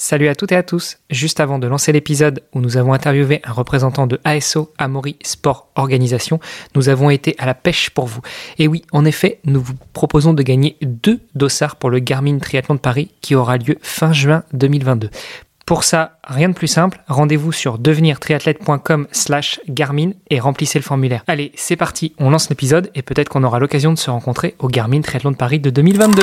Salut à toutes et à tous. Juste avant de lancer l'épisode où nous avons interviewé un représentant de ASO Amaury Sport Organisation, nous avons été à la pêche pour vous. Et oui, en effet, nous vous proposons de gagner deux dossards pour le Garmin Triathlon de Paris qui aura lieu fin juin 2022. Pour ça, rien de plus simple, rendez-vous sur devenirtriathlète.com slash Garmin et remplissez le formulaire. Allez, c'est parti, on lance l'épisode et peut-être qu'on aura l'occasion de se rencontrer au Garmin Triathlon de Paris de 2022.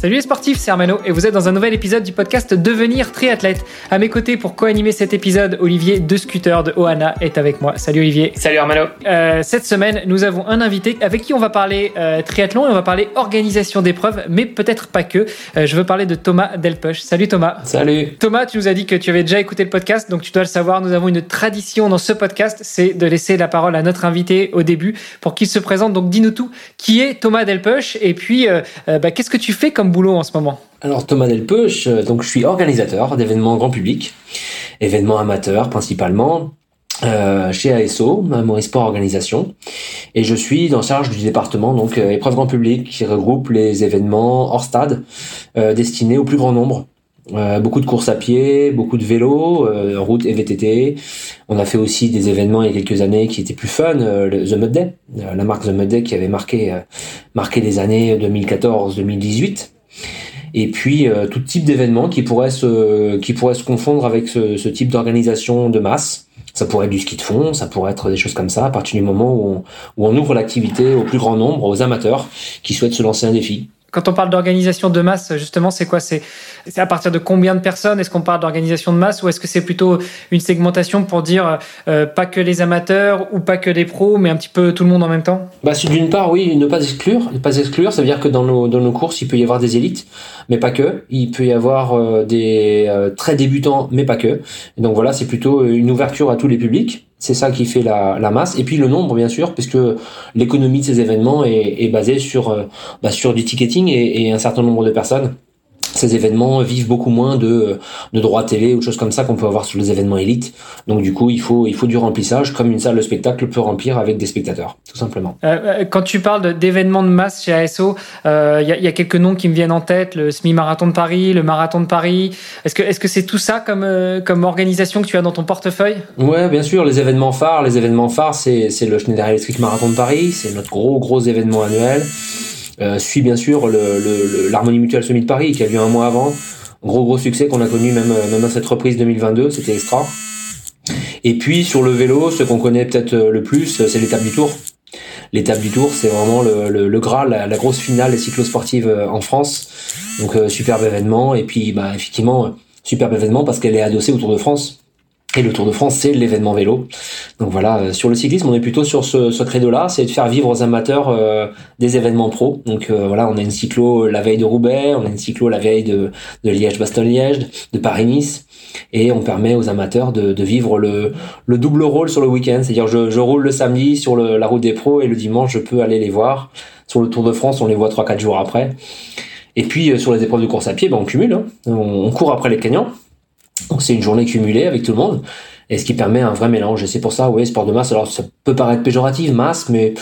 Salut les sportifs, c'est Armano et vous êtes dans un nouvel épisode du podcast Devenir triathlète. À mes côtés pour co-animer cet épisode, Olivier de Scooter de Ohana est avec moi. Salut Olivier. Salut Armano. Euh, cette semaine, nous avons un invité avec qui on va parler euh, triathlon et on va parler organisation d'épreuves, mais peut-être pas que. Euh, je veux parler de Thomas Delpuch. Salut Thomas. Salut. Thomas, tu nous as dit que tu avais déjà écouté le podcast, donc tu dois le savoir. Nous avons une tradition dans ce podcast, c'est de laisser la parole à notre invité au début pour qu'il se présente. Donc dis-nous tout. Qui est Thomas Delpuch et puis bah, qu'est-ce que tu fais comme boulot en ce moment Alors Thomas Delpeuch, euh, donc je suis organisateur d'événements grand public, événements amateurs principalement. Euh, chez ASO, Maurice Sport Organisation, et je suis en charge du département donc euh, épreuve grand public qui regroupe les événements hors stade destinés au plus grand nombre. beaucoup de courses à pied, beaucoup de vélos, route et VTT. On a fait aussi des événements il y a quelques années qui étaient plus fun, The Mud Day, la marque The Mud Day qui avait marqué marqué les années 2014-2018 et puis euh, tout type d'événements qui pourrait se qui pourrait se confondre avec ce, ce type d'organisation de masse. Ça pourrait être du ski de fond, ça pourrait être des choses comme ça, à partir du moment où on, où on ouvre l'activité au plus grand nombre, aux amateurs qui souhaitent se lancer un défi. Quand on parle d'organisation de masse, justement, c'est quoi? C'est à partir de combien de personnes? Est-ce qu'on parle d'organisation de masse ou est-ce que c'est plutôt une segmentation pour dire euh, pas que les amateurs ou pas que les pros, mais un petit peu tout le monde en même temps? Bah, D'une part, oui, ne pas exclure. Ne pas exclure, ça veut dire que dans nos, dans nos courses, il peut y avoir des élites, mais pas que. Il peut y avoir euh, des euh, très débutants, mais pas que. Et donc voilà, c'est plutôt une ouverture à tous les publics. C'est ça qui fait la, la, masse. Et puis le nombre, bien sûr, puisque l'économie de ces événements est, basée sur, euh, bah, sur du ticketing et, et un certain nombre de personnes ces événements vivent beaucoup moins de, de droits télé ou de choses comme ça qu'on peut avoir sur les événements élites. Donc du coup, il faut, il faut du remplissage comme une salle de spectacle peut remplir avec des spectateurs, tout simplement. Euh, euh quand tu parles d'événements de masse chez ASO, il euh, y, a, y, a, quelques noms qui me viennent en tête, le semi-marathon de Paris, le marathon de Paris. Est-ce que est-ce que c'est tout ça comme, euh, comme organisation que tu as dans ton portefeuille? Ouais, bien sûr, les événements phares. Les événements phares, c'est le Schneider Electric Marathon de Paris, c'est notre gros, gros événement annuel. Euh, suit bien sûr l'Harmonie Mutuelle Summit de Paris qui a lieu un mois avant. Gros gros succès qu'on a connu même, même dans cette reprise 2022, c'était extra. Et puis sur le vélo, ce qu'on connaît peut-être le plus, c'est l'étape du Tour. L'étape du Tour, c'est vraiment le, le, le Graal, la, grosse finale des cyclosportives euh, en France. Donc euh, superbe événement. Et puis bah, effectivement, superbe événement parce qu'elle est adossée au Tour de France. Et le Tour de France, c'est l'événement vélo. Donc voilà, euh, sur le cyclisme, on est plutôt sur ce, ce credo-là, c'est de faire vivre aux amateurs euh, des événements pro. Donc euh, voilà, on a une cyclo la veille de Roubaix, on a une cyclo la veille de, de Liège-Bastogne-Liège, de Paris-Nice, et on permet aux amateurs de, vivre le, le, double rôle sur le week-end. C'est-à-dire, je, je, roule le samedi sur la route des pros et le dimanche, je peux aller les voir. Sur le Tour de France, on les voit 3-4 jours après. Et puis sur les épreuves de course à pied, ben, on cumule, hein. on, on court après les gagnants. Donc c'est une journée cumulée avec tout le monde et ce qui permet un vrai mélange. Et c'est pour ça, oui, sport de masse. Alors ça peut paraître péjoratif, masse, mais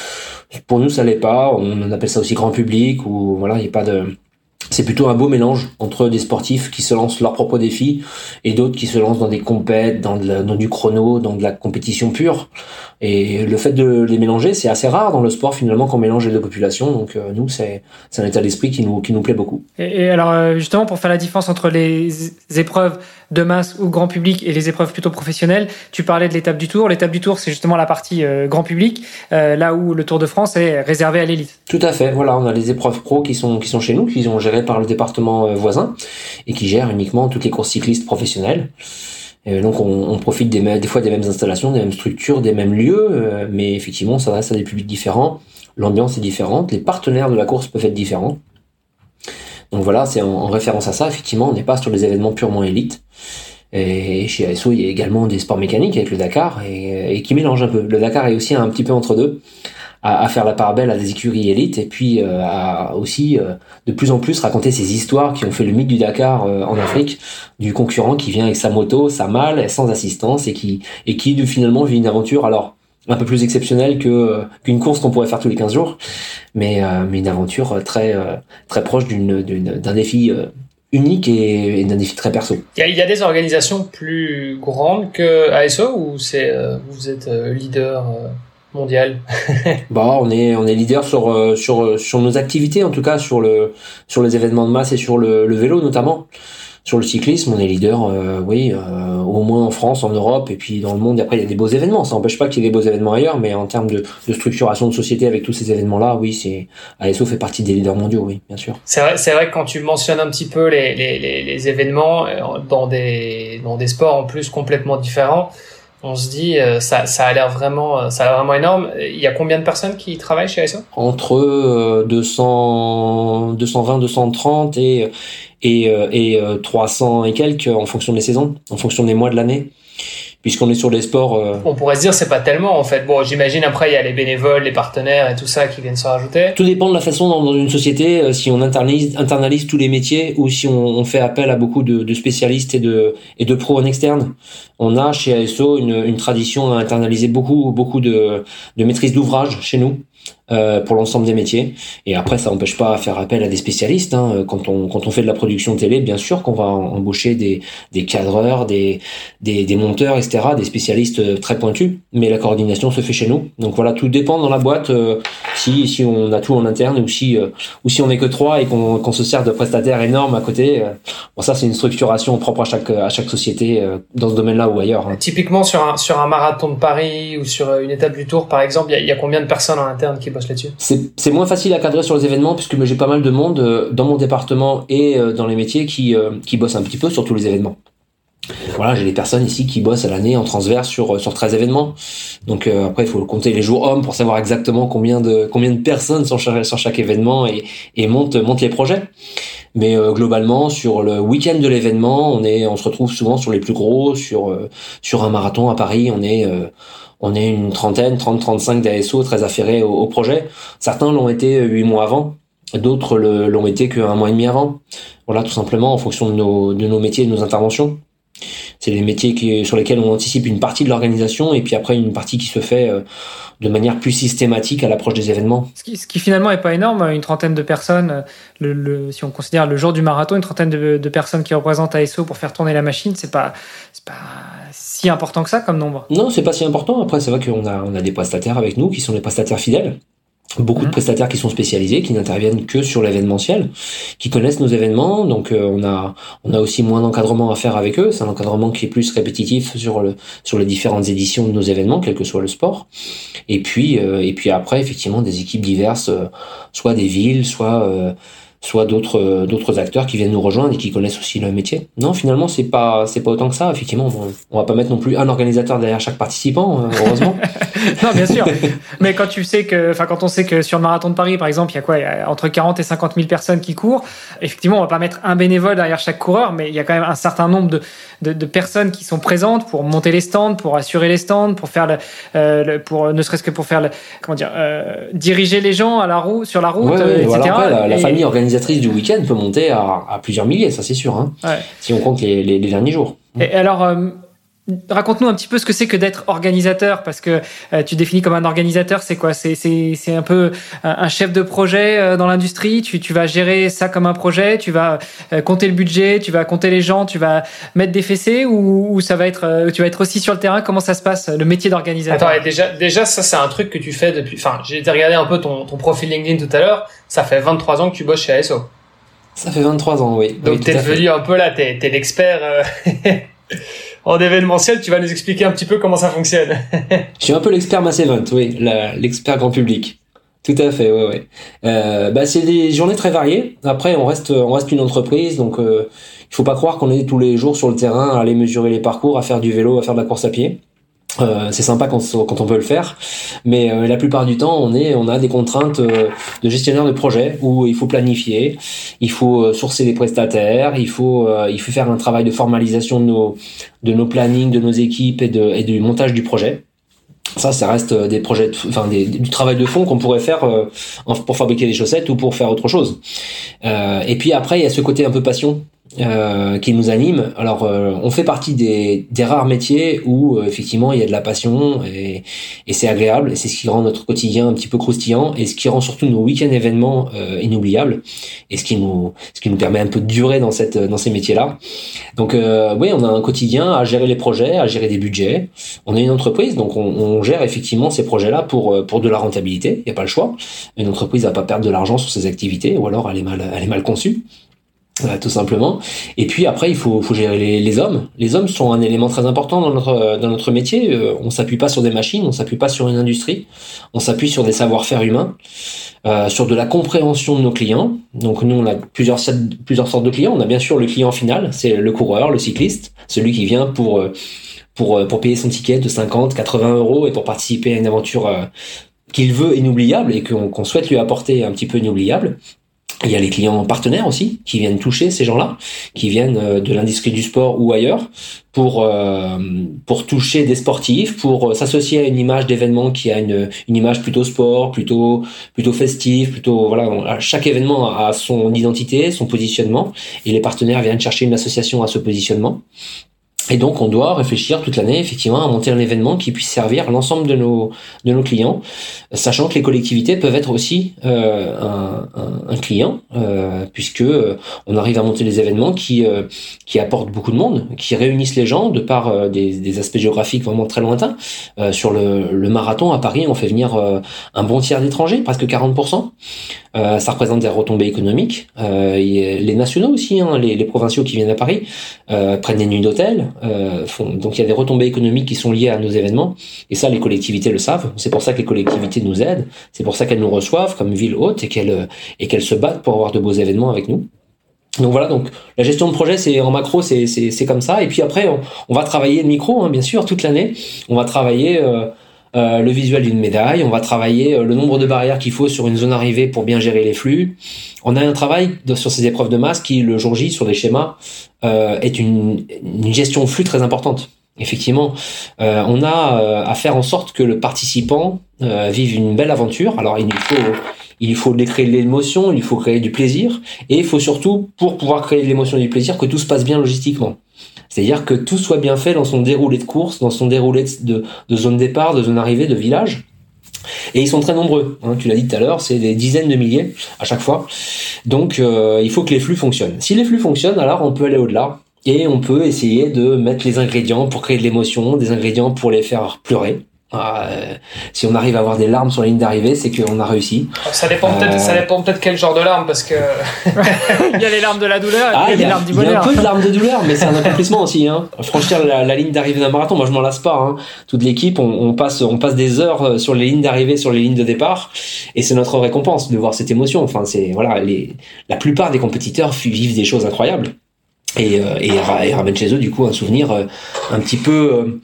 pour nous ça l'est pas. On appelle ça aussi grand public ou voilà, il n'y a pas de c'est plutôt un beau mélange entre des sportifs qui se lancent leurs propres défis et d'autres qui se lancent dans des compètes, dans, du chrono, dans de la compétition pure. Et le fait de les mélanger, c'est assez rare dans le sport finalement qu'on mélange les deux populations. Donc euh, nous, c'est un état d'esprit qui nous, qui nous plaît beaucoup. Et, et, alors euh, justement, pour faire la différence entre les épreuves de masse ou grand public et les épreuves plutôt professionnelles, tu parlais de l'étape du Tour. L'étape du Tour, c'est justement la partie euh, grand public, euh, là où le Tour de France est réservé à l'élite. Tout à fait. Voilà, on a les épreuves pro qui sont qui sont chez nous, qui sont gérées par le département euh, voisin et qui gèrent uniquement toutes les courses cyclistes professionnelles. Donc on, on profite des, des, fois des mêmes installations, des mêmes structures, des mêmes lieux, mais effectivement ça reste à des publics différents. L'ambiance est différente, les partenaires de la course peuvent être différents. Donc voilà, c'est en, en, référence à ça, effectivement, on n'est pas sur des événements purement élites. Et chez ASO, il y a également des sports mécaniques avec le Dakar et, qui mélangent un peu. Le Dakar est aussi un petit peu entre deux, à, faire la part belle à des écuries élites et puis euh, à aussi euh, de plus en plus raconter ces histoires qui ont fait le mythe du Dakar euh, en Afrique, du concurrent qui vient avec sa moto, sa malle, sans assistance et qui et qui finalement vit une aventure. Alors un peu plus exceptionnelle que qu'une course qu'on pourrait faire tous les 15 jours, mais mais une aventure très très proche d'une d'un défi unique et, d'un défi très perso. Il y, a, des organisations plus grandes que ASO ou c'est euh, vous êtes euh, leader euh, mondial Bah, on est on est leader sur sur sur nos activités en tout cas sur le sur les événements de masse et sur le, le vélo notamment sur le cyclisme, on est leader, euh, oui, euh, au moins en France, en Europe, et puis dans le monde. Après, il y a des beaux événements. Ça n'empêche pas qu'il y ait des beaux événements ailleurs, mais en termes de, de structuration de société avec tous ces événements-là, oui, c'est ASO fait partie des leaders mondiaux, oui, bien sûr. C'est vrai, c'est vrai que quand tu mentionnes un petit peu les, les, les, les événements euh, dans des dans des sports en plus complètement différents, on se dit ça, ça a l'air vraiment ça a l'air vraiment énorme. Il y a combien de personnes qui travaillent chez ASO Entre 200 220 230 et et, euh, et 300 euh, et quelques en fonction des saisons, en fonction des mois de l'année puisqu'on est sur des sports. Euh, On pourrait se dire c'est pas tellement en fait. Bon, j'imagine après il y a les bénévoles, les partenaires et tout ça qui viennent se rajouter. Tout dépend de la façon dans, une société si on internalise, internalise tous les métiers ou si on, on fait appel à beaucoup de, de, spécialistes et de et de pros en externe. On a chez ASO une, une tradition à internaliser beaucoup beaucoup de, de maîtrise d'ouvrage chez nous. Euh, pour l'ensemble des métiers. Et après, ça n'empêche pas à faire appel à des spécialistes. Hein. Quand, on, quand on fait de la production télé, bien sûr qu'on va embaucher des, des cadreurs, des, des, des, monteurs, etc., des spécialistes euh, très pointus. Mais la coordination se fait chez nous. Donc voilà, tout dépend dans la boîte euh, si, si on a tout en interne ou si, ou si on n'est que trois et qu'on se sert de prestataires énormes à côté. Bon, ça, c'est une structuration propre à chaque, à chaque société dans ce domaine-là ou ailleurs. Hein. Typiquement, sur un, sur un marathon de Paris ou sur une étape du Tour, par exemple, il y, a combien de personnes en interne? Qui bossent c'est moins facile à cadrer sur les événements puisque j'ai pas mal de monde euh, dans mon département et euh, dans les métiers qui, euh, qui bossent un petit peu sur tous les événements. Voilà, j'ai des personnes ici qui bossent à l'année en transverse sur sur 13 événements. Donc après il faut compter les jours hommes pour savoir exactement combien de personnes sont sur, sur chaque événement et montent les projets. Mais globalement sur le week-end de l'événement, on se retrouve souvent sur les plus gros sur sur un marathon à Paris, on est on est une trentaine, 30-35 d'ASO très affairés au, projet. Certains l'ont été huit mois avant, d'autres l'ont été qu'un mois et demi avant. Voilà, tout simplement en fonction de nos, métiers et de nos interventions. C'est des métiers sur lesquels on anticipe une partie de l'organisation et puis après une partie qui se fait euh, de manière plus systématique à l'approche des événements. Ce qui, finalement est pas énorme, une trentaine de personnes, le, si on considère le jour du marathon, une trentaine de, personnes qui représentent ASO pour faire tourner la machine, c'est pas, pas si important que ça comme nombre. Non, c'est pas si important. Après, c'est vrai qu'on a, on a des prestataires avec nous qui sont des prestataires fidèles beaucoup de mhm. prestataires qui sont spécialisés, qui n'interviennent que sur l'événementiel, qui connaissent nos événements. Donc euh, on a on a aussi moins d'encadrement à faire avec eux. C'est un encadrement qui est plus répétitif sur le sur les différentes éditions de nos événements, quel que soit le sport. Et puis euh, et puis après effectivement des équipes diverses, euh, soit des villes, soit soit d'autres euh, d'autres acteurs qui viennent nous rejoindre et qui connaissent aussi le métier. Non, finalement, c'est pas c'est pas autant que ça. Effectivement, on va pas mettre non plus un organisateur derrière chaque participant, euh, heureusement. non, bien sûr. Mais quand tu sais que, enfin, quand on sait que sur le marathon de Paris, par exemple, il y a quoi, y a entre 40 et 50 000 personnes qui courent. Effectivement, on va pas mettre un bénévole derrière chaque coureur, mais il y a quand même un certain nombre de de, de personnes qui sont présentes pour monter les stands, pour assurer les stands, pour faire le, euh, le pour ne serait-ce que pour faire le, comment dire, euh, diriger les gens à la roue, sur la route, etc. Voilà, la, famille organise du week-end peut monter à, plusieurs milliers, ça c'est sûr, hein, si on compte les, derniers jours. Et alors, euh, Raconte-nous un petit peu ce que c'est que d'être organisateur, parce que euh, tu définis comme un organisateur, c'est quoi? C'est c'est un peu un chef de projet euh, dans l'industrie? Tu, tu vas gérer ça comme un projet, tu vas compter le budget, tu vas compter les gens, tu vas mettre des fessées? Ou, ça va être tu vas être aussi sur le terrain? Comment ça se passe le métier d'organisateur? Attends, déjà déjà ça c'est un truc que tu fais depuis. Enfin, j'ai été regarder un peu ton, ton profil LinkedIn tout à l'heure. Ça fait 23 ans que tu bosses chez ASO. Ça fait 23 ans, oui. Donc t'es devenu un peu là, t'es es, l'expert en événementiel, tu vas nous expliquer un petit peu comment ça fonctionne. je suis un peu l'expert Mass Event, oui, l'expert grand public. Tout à fait, ouais, ouais. Euh, bah, c'est des journées très variées. Après, on reste, on reste une entreprise, donc euh, il faut pas croire qu'on est tous les jours sur le terrain à aller mesurer les parcours, à faire du vélo, à faire de la course à pied. Euh, c'est sympa quand, quand, on peut le faire, mais euh, la plupart du temps, on est, on a des contraintes euh, de gestionnaire de projet où il faut planifier, il faut sourcer des prestataires, il faut, il faut faire un travail de formalisation de nos, de nos plannings, de nos équipes et, de, et du montage du projet. Ça, ça reste des projets, enfin des, du travail de fond qu'on pourrait faire pour fabriquer des chaussettes ou pour faire autre chose. et puis après, il y a ce côté un peu passion euh, qui nous anime. Alors, euh, on fait partie des, des rares métiers où euh, effectivement il y a de la passion et, et c'est agréable. Et c'est ce qui rend notre quotidien un petit peu croustillant et ce qui rend surtout nos week-ends événements inoubliables et ce qui nous ce qui nous permet un peu de durer dans cette dans ces métiers-là. Donc, oui, on a un quotidien à gérer les projets, à gérer des budgets. On est une entreprise, donc on, on gère effectivement ces projets-là pour pour de la rentabilité. Il n'y a pas le choix. Une entreprise va pas perdre de l'argent sur ses activités ou alors elle est mal elle est mal conçue tout simplement. Et puis après, il faut, faut gérer les, les, hommes. Les hommes sont un élément très important dans notre, dans notre métier. Euh, on s'appuie pas sur des machines, on s'appuie pas sur une industrie, on s'appuie sur des savoir-faire humains, euh, sur de la compréhension de nos clients. Donc nous, on a plusieurs, plusieurs sortes de clients. On a bien sûr le client final, c'est le coureur, le cycliste, celui qui vient pour, euh, pour, euh, pour payer son ticket de 50, 80 euros et pour participer à une aventure qu'il veut inoubliable et qu'on souhaite lui apporter un petit peu inoubliable. Il y a les clients partenaires aussi qui viennent toucher ces gens-là, qui viennent euh, de l'industrie du sport ou ailleurs pour euh, pour toucher des sportifs, pour euh, s'associer à une image d'événement qui a une, une image plutôt sport, plutôt plutôt festive, plutôt voilà. Chaque événement a son identité, son positionnement, et les partenaires viennent chercher une association à ce positionnement. Et donc, on doit réfléchir toute l'année, effectivement, à monter un événement qui puisse servir l'ensemble de nos, de nos clients, sachant que les collectivités peuvent être aussi euh, un, un, client, euh, puisque euh, on arrive à monter des événements qui, euh, qui apportent beaucoup de monde, qui réunissent les gens de par euh, des, des, aspects géographiques vraiment très lointains. sur le, le, marathon à Paris, on fait venir un bon tiers d'étrangers, presque 40%. ça représente des retombées économiques. les nationaux aussi, hein, les, les, provinciaux qui viennent à Paris, prennent des nuits d'hôtel. Euh, donc il y a des retombées économiques qui sont liées à nos événements, et ça les collectivités le savent. C'est pour ça que les collectivités nous aident, c'est pour ça qu'elles nous reçoivent comme ville haute et qu'elles et qu'elles se battent pour avoir de beaux événements avec nous. Donc voilà, donc la gestion de projet, c'est en macro, c'est comme ça. Et puis après, on, va travailler le micro, hein, bien sûr, toute l'année. On va travailler euh, euh, le visuel d'une médaille, on va travailler euh, le nombre de barrières qu'il faut sur une zone arrivée pour bien gérer les flux. On a un travail sur ces épreuves de masse qui, le jour J, sur des schémas, euh, est une, une, gestion flux très importante. Effectivement, euh, on a euh, à faire en sorte que le participant vive une belle aventure. Alors il faut il faut créer de l'émotion, il faut créer du plaisir, et il faut surtout, pour pouvoir créer de l'émotion et du plaisir, que tout se passe bien logistiquement. C'est-à-dire que tout soit bien fait dans son déroulé de course, dans son déroulé de, zone départ, de zone arrivée, de village. Et ils sont très nombreux, hein, tu l'as dit tout à l'heure, c'est des dizaines de milliers à chaque fois. Donc euh, il faut que les flux fonctionnent. Si les flux fonctionnent, alors on peut aller au-delà et on peut essayer de mettre les ingrédients pour créer de l'émotion, des ingrédients pour les faire pleurer. Ah, euh, si on arrive à avoir des larmes sur la ligne d'arrivée, c'est qu'on a réussi. Ça dépend peut-être, ça euh, dépend peut-être quel genre de larmes, parce que il y a les larmes de la douleur et ah, il y a les larmes du bonheur. Il y a un peu de larmes de douleur, mais c'est un accomplissement aussi. Hein. Franchir la, la ligne d'arrivée d'un marathon, moi je m'en lasse pas. Hein. Toute l'équipe, on, on, passe, on passe des heures euh, sur les lignes d'arrivée, sur les lignes de départ, et c'est notre récompense de voir cette émotion. Enfin, c'est voilà, les, la plupart des compétiteurs vivent des choses incroyables et, et, et ramènent chez eux du coup un souvenir un petit peu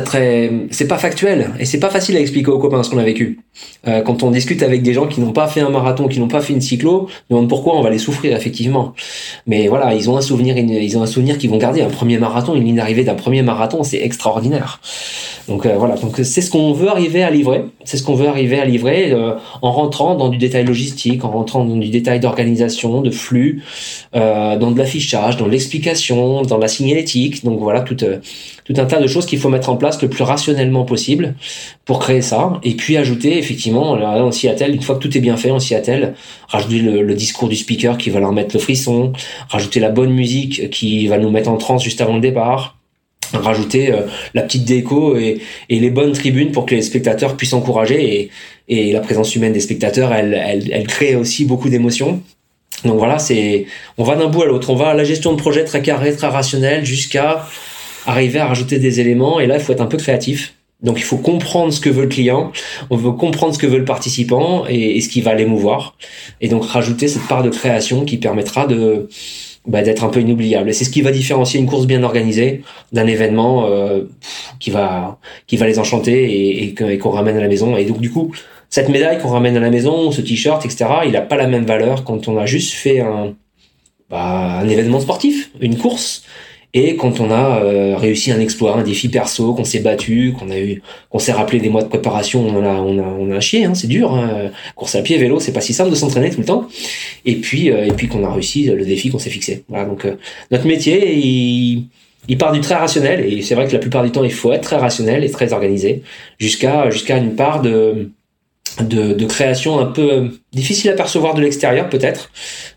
très très c'est pas factuel et c'est pas facile à expliquer aux copains ce qu'on a vécu. Euh, quand on discute avec des gens qui n'ont pas fait un marathon qui n'ont pas fait une cyclo demande pourquoi on va les souffrir effectivement. Mais voilà ils ont un souvenir ils ont un souvenir qu'ils vont garder. Un premier marathon une ligne d'arrivée d'un premier marathon c'est extraordinaire. Donc euh, voilà. Donc c'est ce qu'on veut arriver à livrer. C'est ce qu'on veut arriver à livrer euh, en rentrant dans du détail logistique en rentrant dans du détail d'organisation de flux dans de l'affichage dans l'explication dans la signalétique. Donc voilà tout tout un tas de choses qu'il faut mettre en place le plus rationnellement possible pour créer ça. Et puis ajouter, effectivement, là, on s'y attelle, une fois que tout est bien fait, on s'y attelle, rajouter le, discours du speaker qui va leur mettre le frisson, rajouter la bonne musique qui va nous mettre en transe juste avant le départ, rajouter euh, la petite déco et, les bonnes tribunes pour que les spectateurs puissent encourager et, la présence humaine des spectateurs, elle, elle crée aussi beaucoup d'émotions. Donc voilà, c'est, on va d'un bout à l'autre. On va à la gestion de projet très carré, très rationnel, jusqu'à arriver à rajouter des éléments. Et là, il faut être un peu créatif. Donc, il faut comprendre ce que veut le client, on veut comprendre ce que veut le participant et, ce qui va l'émouvoir. Et donc, rajouter cette part de création qui permettra de, bah, d'être un peu inoubliable. Et c'est ce qui va différencier une course bien organisée d'un événement euh, qui va qui va les enchanter et, qu'on ramène à la maison. Et donc du coup, cette médaille qu'on ramène à la maison, ce t-shirt, etc., il n'a pas la même valeur quand on a juste fait un bah, un événement sportif, une course. Et quand on a euh, réussi un exploit, un défi perso, qu'on s'est battu, qu'on a eu, qu'on s'est rappelé des mois de préparation, on a, on a, on a chié, hein, c'est dur. Hein. Course à pied, vélo, c'est pas si simple de s'entraîner tout le temps. Et puis, euh, et puis qu'on a réussi le défi qu'on s'est fixé. Voilà, donc euh, notre métier, il, il part du très rationnel, et c'est vrai que la plupart du temps, il faut être très rationnel et très organisé, jusqu'à jusqu'à une part de de, de, création un peu euh, difficile à percevoir de l'extérieur peut-être,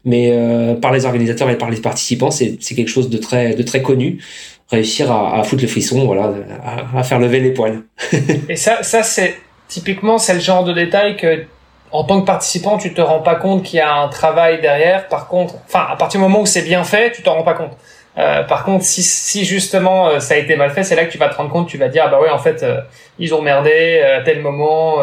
mais euh, par les organisateurs et par les participants, c'est quelque chose de très, de très connu. Réussir à, à foutre le frisson, voilà, à, à faire lever les poils. et ça, ça c'est typiquement c'est le genre de détail que en tant que participant, tu te rends pas compte qu'il y a un travail derrière. Par contre, enfin, à partir du moment où c'est bien fait, tu t'en rends pas compte. Euh, par contre, si, si justement euh, ça a été mal fait, c'est là que tu vas te rendre compte, tu vas dire ah bah ouais en fait euh, ils ont merdé à tel moment,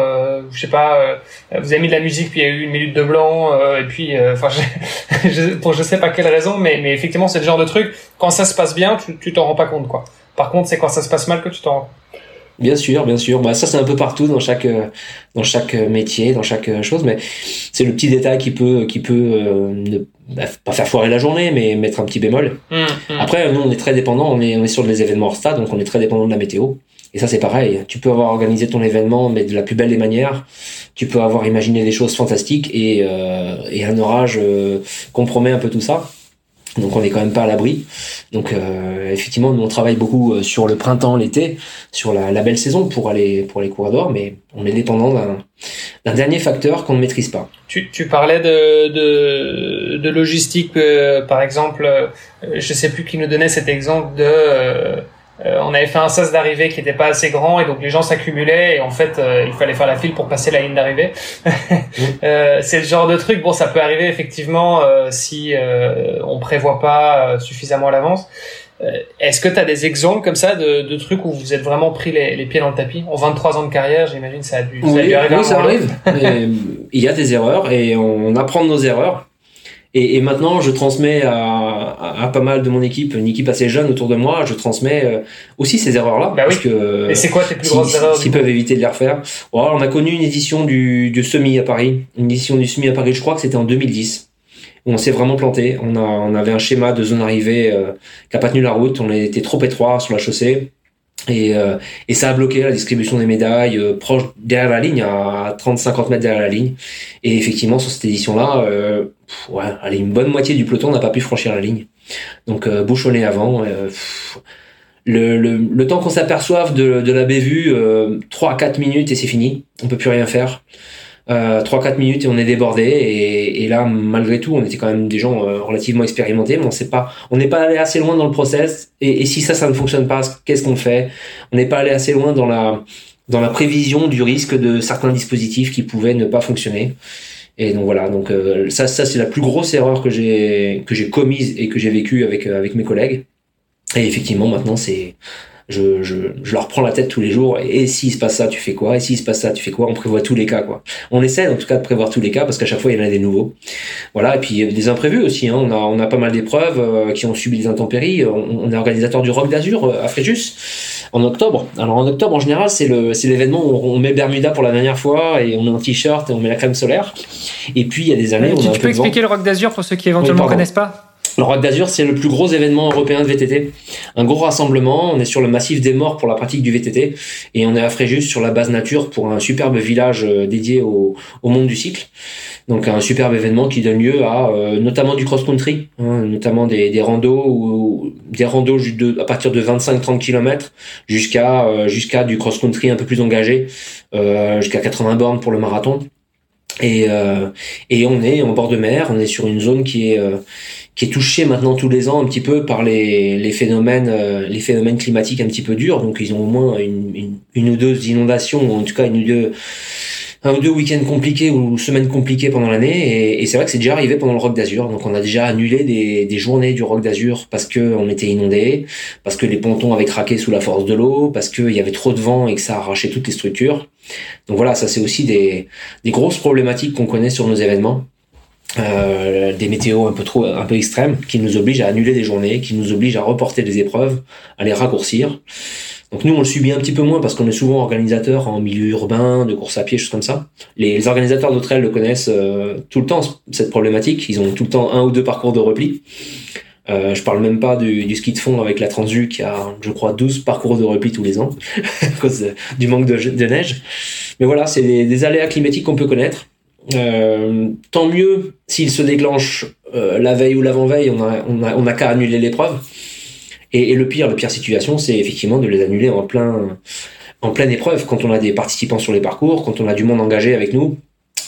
je sais pas, vous avez mis de la musique puis il y a eu une minute de blanc et puis enfin pour je sais pas quelle raison, mais mais effectivement c'est le genre de truc quand ça se passe bien, tu tu t'en rends pas compte quoi. Par contre c'est quand ça se passe mal que tu t'en rends. Bien sûr, bien sûr. Bah, ça, c'est un peu partout dans chaque, dans chaque métier, dans chaque chose, mais c'est le petit détail qui peut, qui peut ne bah, pas faire foirer la journée, mais mettre un petit bémol. Mmh, mmh. Après, nous, on est très dépendant, on est, on est sur des événements hors stade, donc on est très dépendant de la météo. Et ça, c'est pareil. Tu peux avoir organisé ton événement, mais de la plus belle des manières. Tu peux avoir imaginé des choses fantastiques et, euh, et un orage euh, compromet un peu tout ça. Donc on n'est quand même pas à l'abri. Donc euh, effectivement, nous on travaille beaucoup euh, sur le printemps, l'été, sur la, belle saison pour aller pour les cours d'or, mais on est dépendant d'un dernier facteur qu'on ne maîtrise pas. Tu, tu parlais de logistique, euh, par exemple, euh, je sais plus qui nous donnait cet exemple de euh, on avait fait un sas d'arrivée qui n'était pas assez grand et donc les gens s'accumulaient et en fait euh, il fallait faire la file pour passer la ligne d'arrivée. euh, c'est le genre de truc. Bon, ça peut arriver effectivement euh, si on prévoit pas suffisamment à l'avance. Est-ce que tu as des exemples comme ça de, de, trucs où vous êtes vraiment pris les, les, pieds dans le tapis? En 23 ans de carrière, j'imagine ça a dû, ça a dû arriver. Oui, ça arrive. il y a des erreurs et on apprend de nos erreurs. Et, et, maintenant, je transmets à, à, pas mal de mon équipe, une équipe assez jeune autour de moi, je transmets euh, aussi ces erreurs-là. Bah oui. que, et c'est quoi tes plus grosses erreurs S'ils peuvent éviter de les refaire. on a connu une édition du, du semi à Paris, une édition du semi à Paris, je crois que c'était en 2010 où on s'est vraiment planté. On, a, on avait un schéma de zone arrivée euh, qui a pas tenu la route. On était trop étroit sur la chaussée. Et, euh, et ça a bloqué la distribution des médailles euh, proche derrière la ligne, à 30-50 mètres derrière la ligne. Et effectivement, sur cette édition-là, euh, allez, une bonne moitié du peloton n'a pas pu franchir la ligne. Donc euh, bouchonné avant. le, temps qu'on s'aperçoive de, la bévue, 3-4 minutes et c'est fini. On peut plus rien faire euh, 3-4 minutes et on est débordé et, et, là malgré tout on était quand même des gens euh, relativement expérimentés mais on sait pas on n'est pas allé assez loin dans le process et, et si ça ça ne fonctionne pas qu'est-ce qu'on fait? On n'est pas allé assez loin dans la dans la prévision du risque de certains dispositifs qui pouvaient ne pas fonctionner. Et donc voilà donc euh, ça ça c'est la plus grosse erreur que j'ai que j'ai commise et que j'ai vécue avec euh, avec mes collègues. Et effectivement maintenant c'est je, je, je, leur prends la tête tous les jours. Et, s'il se passe ça, tu fais quoi? Et s'il se passe ça, tu fais quoi? On prévoit tous les cas, quoi. On essaie en tout cas de prévoir tous les cas parce qu'à chaque fois il y en a des nouveaux. Voilà. Et puis il y a des imprévus aussi. Hein. On a on a pas mal d'épreuves euh, qui ont subi des intempéries. On, est organisateur du Rock d'Azur euh, à Fréjus en octobre. Alors en octobre en général c'est le c'est l'événement où on met Bermuda pour la dernière fois et on met un t-shirt et on met la crème solaire. Et puis il y a des années. tu, on a tu peux expliquer le Rock d'Azur pour ceux qui éventuellement connaissent pas? Le Rock d'Azur, c'est le plus gros événement européen de VTT. Un gros rassemblement. On est sur le massif des morts pour la pratique du VTT. Et on est à Fréjus sur la base nature pour un superbe village euh, dédié au, au monde du cycle. Donc un superbe événement qui donne lieu à euh, notamment du cross-country, hein, notamment des, des ou des randos à partir de 25-30 km jusqu'à euh, jusqu'à du cross-country un peu plus engagé, jusqu'à 80 bornes pour le marathon. Et, et on est en bord de mer, on est sur une zone qui est qui est touché maintenant tous les ans un petit peu par les, les phénomènes euh, les phénomènes climatiques un petit peu durs. Donc ils ont au moins une, une, une ou deux inondations ou en tout cas une ou deux un ou deux week-ends compliqués ou semaines compliquées pendant l'année. Et, c'est vrai que c'est déjà arrivé pendant le Rock d'Azur. Donc on a déjà annulé des, des journées du Rock d'Azur parce que on était inondé parce que les pontons avaient craqué sous la force de l'eau parce qu'il y avait trop de vent et que ça arrachait toutes les structures. Donc voilà ça c'est aussi des, des grosses problématiques qu'on connaît sur nos événements des météos un peu trop, un peu extrêmes, qui nous obligent à annuler des journées, qui nous obligent à reporter des épreuves, à les raccourcir. Donc nous, on le subit un petit peu moins parce qu'on est souvent organisateur en milieu urbain, de course à pied, choses comme ça. Les, organisateurs d'autres le connaissent tout le temps, cette problématique. Ils ont tout le temps un ou deux parcours de repli. Euh, je parle même pas du, du, ski de fond avec la Transu qui a, je crois, 12 parcours de repli tous les ans à cause du manque de, de, neige. Mais voilà, c'est des, des, aléas climatiques qu'on peut connaître. Euh, tant mieux s'ils se déclenchent euh, la veille ou l'avant-veille, on a, on a, on a qu'à annuler l'épreuve. Et, et, le pire, le pire situation, c'est effectivement de les annuler en plein, en pleine épreuve quand on a des participants sur les parcours, quand on a du monde engagé avec nous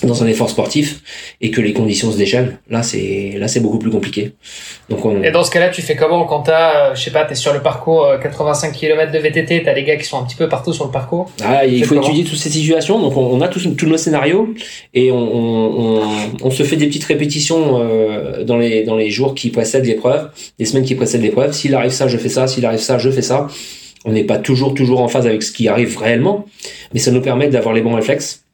dans un effort sportif et que les conditions se déchaînent, là c'est là c'est beaucoup plus compliqué. Donc on... Et dans ce cas-là, tu fais comment quand t'as, euh, je sais pas, t'es sur le parcours 85 euh, km de VTT, t'as les gars qui sont un petit peu partout sur le parcours? Ah, il faut étudier toutes ces situations. Donc on, a tous, tous nos scénarios et on, on, on, se fait des petites répétitions euh, dans les dans les jours qui précèdent l'épreuve, les semaines qui précèdent l'épreuve. S'il arrive ça, je fais ça. S'il arrive ça, je fais ça. On n'est pas toujours toujours en phase avec ce qui arrive réellement, mais ça nous permet d'avoir les bons réflexes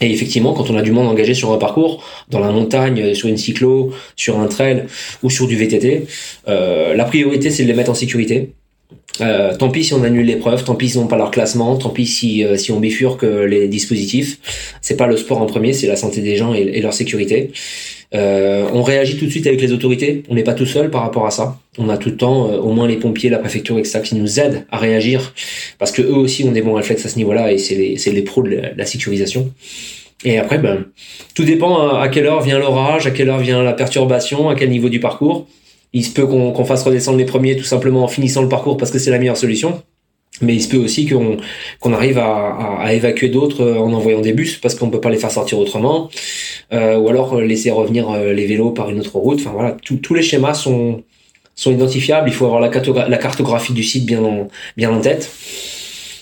et effectivement, quand on a du monde engagé sur un parcours, dans la montagne, sur une cyclo, sur un trail ou sur du VTT, euh, la priorité c'est de les mettre en sécurité. Euh, tant pis si on annule l'épreuve, tant pis s'ils n'ont pas leur classement, tant pis si, euh, si on bifurque les dispositifs. C'est pas le sport en premier, c'est la santé des gens et leur sécurité. Euh, on réagit tout de suite avec les autorités. On n'est pas tout seul par rapport à ça. On a tout le temps, euh, au moins les pompiers, la préfecture, etc., qui nous aident à réagir parce que eux aussi ont des bons réflexes à ce niveau-là et c'est les, les pros de la, sécurisation. Et après, ben, tout dépend à, quelle heure vient l'orage, à quelle heure vient la perturbation, à quel niveau du parcours. Il se peut qu'on fasse redescendre les premiers tout simplement en finissant le parcours parce que c'est la meilleure solution. Mais il se peut aussi qu'on qu'on arrive à, évacuer d'autres euh, en envoyant des bus parce qu'on peut pas les faire sortir autrement, euh, ou alors euh, laisser revenir les vélos par une autre route. Enfin voilà, tous les schémas sont sont identifiables. Il faut avoir la, la cartographie du site bien en, bien en tête.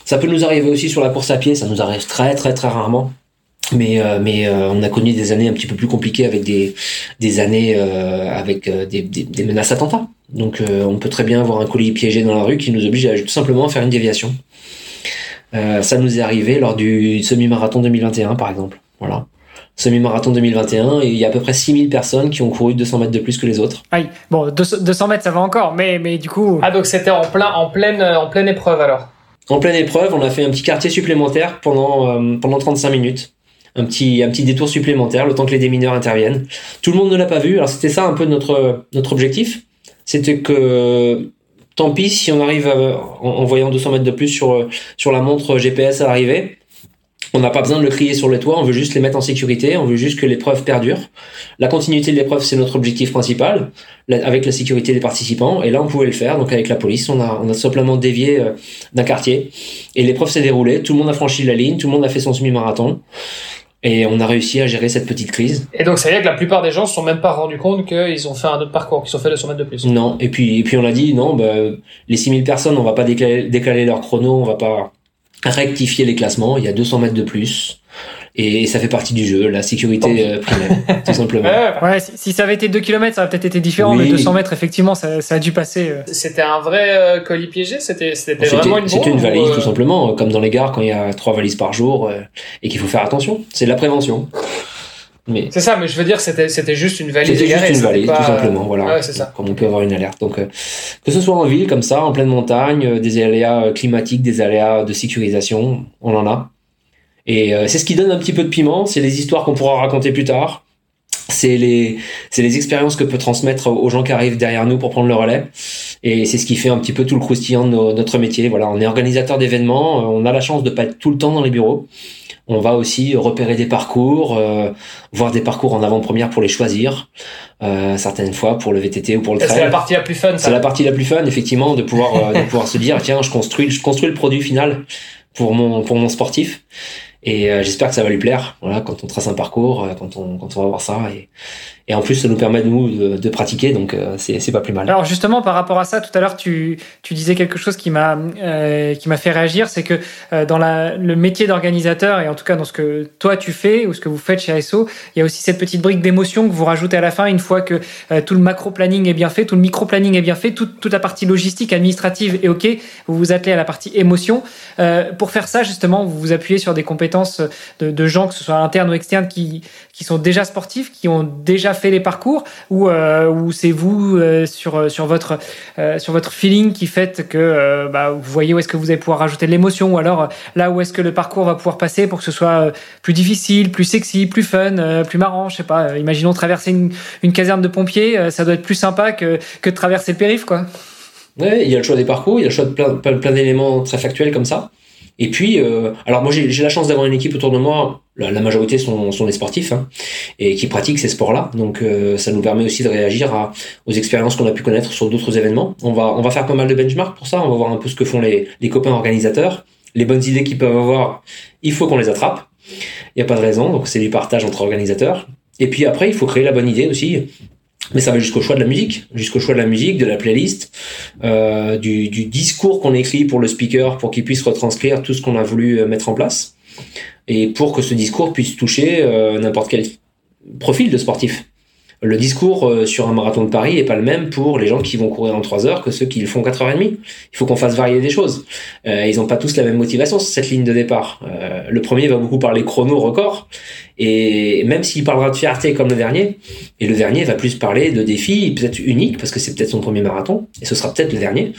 Ça peut nous arriver aussi sur la course à pied. Ça nous arrive très très très rarement mais euh, mais euh, on a connu des années un petit peu plus compliquées avec des des années euh, avec des, des, des, menaces attentats. Donc on peut très bien avoir un colis piégé dans la rue qui nous oblige à tout simplement à faire une déviation. ça nous est arrivé lors du semi-marathon 2021 par exemple. Voilà. Semi-marathon 2021 et il y a à peu près 6000 personnes qui ont couru 200 mètres de plus que les autres. Aïe. Bon, 200 mètres ça va encore, mais mais du coup. Ah donc c'était en plein en pleine en pleine épreuve alors. En pleine épreuve, on a fait un petit quartier supplémentaire pendant pendant 35 minutes un petit, un petit détour supplémentaire, le temps que les démineurs interviennent. Tout le monde ne l'a pas vu. Alors c'était ça un peu notre, notre objectif. C'était que tant pis si on arrive en, voyant 200 mètres de plus sur, sur la montre GPS à l'arrivée. On n'a pas besoin de le crier sur le toit, on veut juste les mettre en sécurité, on veut juste que l'épreuve perdure. La continuité de l'épreuve, c'est notre objectif principal, avec la sécurité des participants. Et là, on pouvait le faire. Donc avec la police, on a, on a simplement dévié euh, d'un quartier. Et l'épreuve s'est déroulée, tout le monde a franchi la ligne, tout le monde a fait son semi-marathon. Et on a réussi à gérer cette petite crise. Et donc, ça veut dire que la plupart des gens se sont même pas rendus compte qu'ils ont fait un autre parcours, qu'ils ont fait 200 mètres de plus. Non. Et puis, et puis on a dit, non, bah, les 6000 personnes, on va pas décaler, décaler leur chrono, on va pas rectifier les classements. Il y a 200 mètres de plus et ça fait partie du jeu, la sécurité euh, primaire, tout simplement. Ouais, si, ça avait été 2 km, ça aurait peut-être été différent, mais 200 mètres, effectivement, ça, ça a dû passer. Euh. C'était un vrai euh, colis piégé C'était c'était vraiment une C'était une valise, tout simplement, comme dans les gares quand il y a trois valises par jour et qu'il faut faire attention. C'est de la prévention. Mais c'est ça, mais je veux dire, c'était c'était juste une valise. C'était juste une valise, tout simplement, voilà. Ouais, c'est ça. Comme on peut avoir une alerte. Donc, que ce soit en ville comme ça, en pleine montagne, des aléas climatiques, des aléas de sécurisation, on en a. Et euh, c'est ce qui donne un petit peu de piment, c'est les histoires qu'on pourra raconter plus tard. C'est les, c'est les expériences que peut transmettre aux gens qui arrivent derrière nous pour prendre le relais. Et c'est ce qui fait un petit peu tout le croustillant de notre métier. Voilà, on est organisateur d'événements, euh, on a la chance de pas être tout le temps dans les bureaux. On va aussi repérer des parcours, euh, voir des parcours en avant-première pour les choisir, euh, certaines fois pour le VTT ou pour le trail. C'est la partie la plus fun. C'est la partie la plus fun, effectivement, de pouvoir de pouvoir se dire tiens, je construis je construis le produit final pour mon pour mon sportif. Et euh, j'espère que ça va lui plaire. Voilà, quand on trace un parcours, euh, quand on quand on va voir ça, et en plus ça nous permet nous de, de pratiquer, donc euh, c'est pas plus mal. Alors justement par rapport à ça, tout à l'heure tu tu disais quelque chose qui m'a qui m'a fait réagir, c'est que dans la le métier d'organisateur et en tout cas dans ce que toi tu fais ou ce que vous faites chez ASO, il y a aussi cette petite brique d'émotion que vous rajoutez à la fin une fois que tout le macro planning est bien fait, tout le micro planning est bien fait, toute toute la partie logistique administrative est ok, vous vous attelez à la partie émotion. pour faire ça justement, vous vous appuyez sur des compétences de, de, gens, que ce soit internes ou externes, qui, qui sont déjà sportifs, qui ont déjà fait les parcours, ou, euh, ou c'est vous euh, sur, sur, votre, euh, sur votre feeling qui fait que bah, vous voyez où est-ce que vous allez pouvoir rajouter de l'émotion, ou alors là où est-ce que le parcours va pouvoir passer pour que ce soit plus difficile, plus sexy, plus fun, plus marrant, je sais pas. imaginons traverser une, une caserne de pompiers, ça doit être plus sympa que, que de traverser le périph', quoi. Ouais, il y a le choix des parcours, il y a le choix de plein, plein, d'éléments très factuels comme ça. Et puis, euh, alors moi j'ai la chance d'avoir une équipe autour de moi, la, majorité sont, des sportifs, hein, et qui pratiquent ces sports-là. Donc euh, ça nous permet aussi de réagir aux expériences qu'on a pu connaître sur d'autres événements. On va, on va faire pas mal de benchmarks pour ça, on va voir un peu ce que font les, les copains organisateurs. Les bonnes idées qu'ils peuvent avoir, il faut qu'on les attrape. Il n'y a pas de raison, donc c'est du partage entre organisateurs. Et puis après, il faut créer la bonne idée aussi. Mais ça va jusqu'au choix de la musique, jusqu'au choix de la musique, de la playlist, euh, du, discours qu'on écrit pour le speaker pour qu'il puisse retranscrire tout ce qu'on a voulu euh, mettre en place et pour que ce discours puisse toucher euh, n'importe quel profil de sportif le discours euh, sur un marathon de Paris est pas le même pour les gens qui vont courir en 3 heures que ceux qui le font 4h30. Il faut qu'on fasse varier des choses. Euh, ils n'ont pas tous la même motivation sur cette ligne de départ. Euh, le premier va beaucoup parler chrono record, et même s'il parlera de fierté comme le dernier, et le dernier va plus parler de défis peut-être uniques, parce que c'est peut-être son premier marathon, et ce sera peut-être le dernier.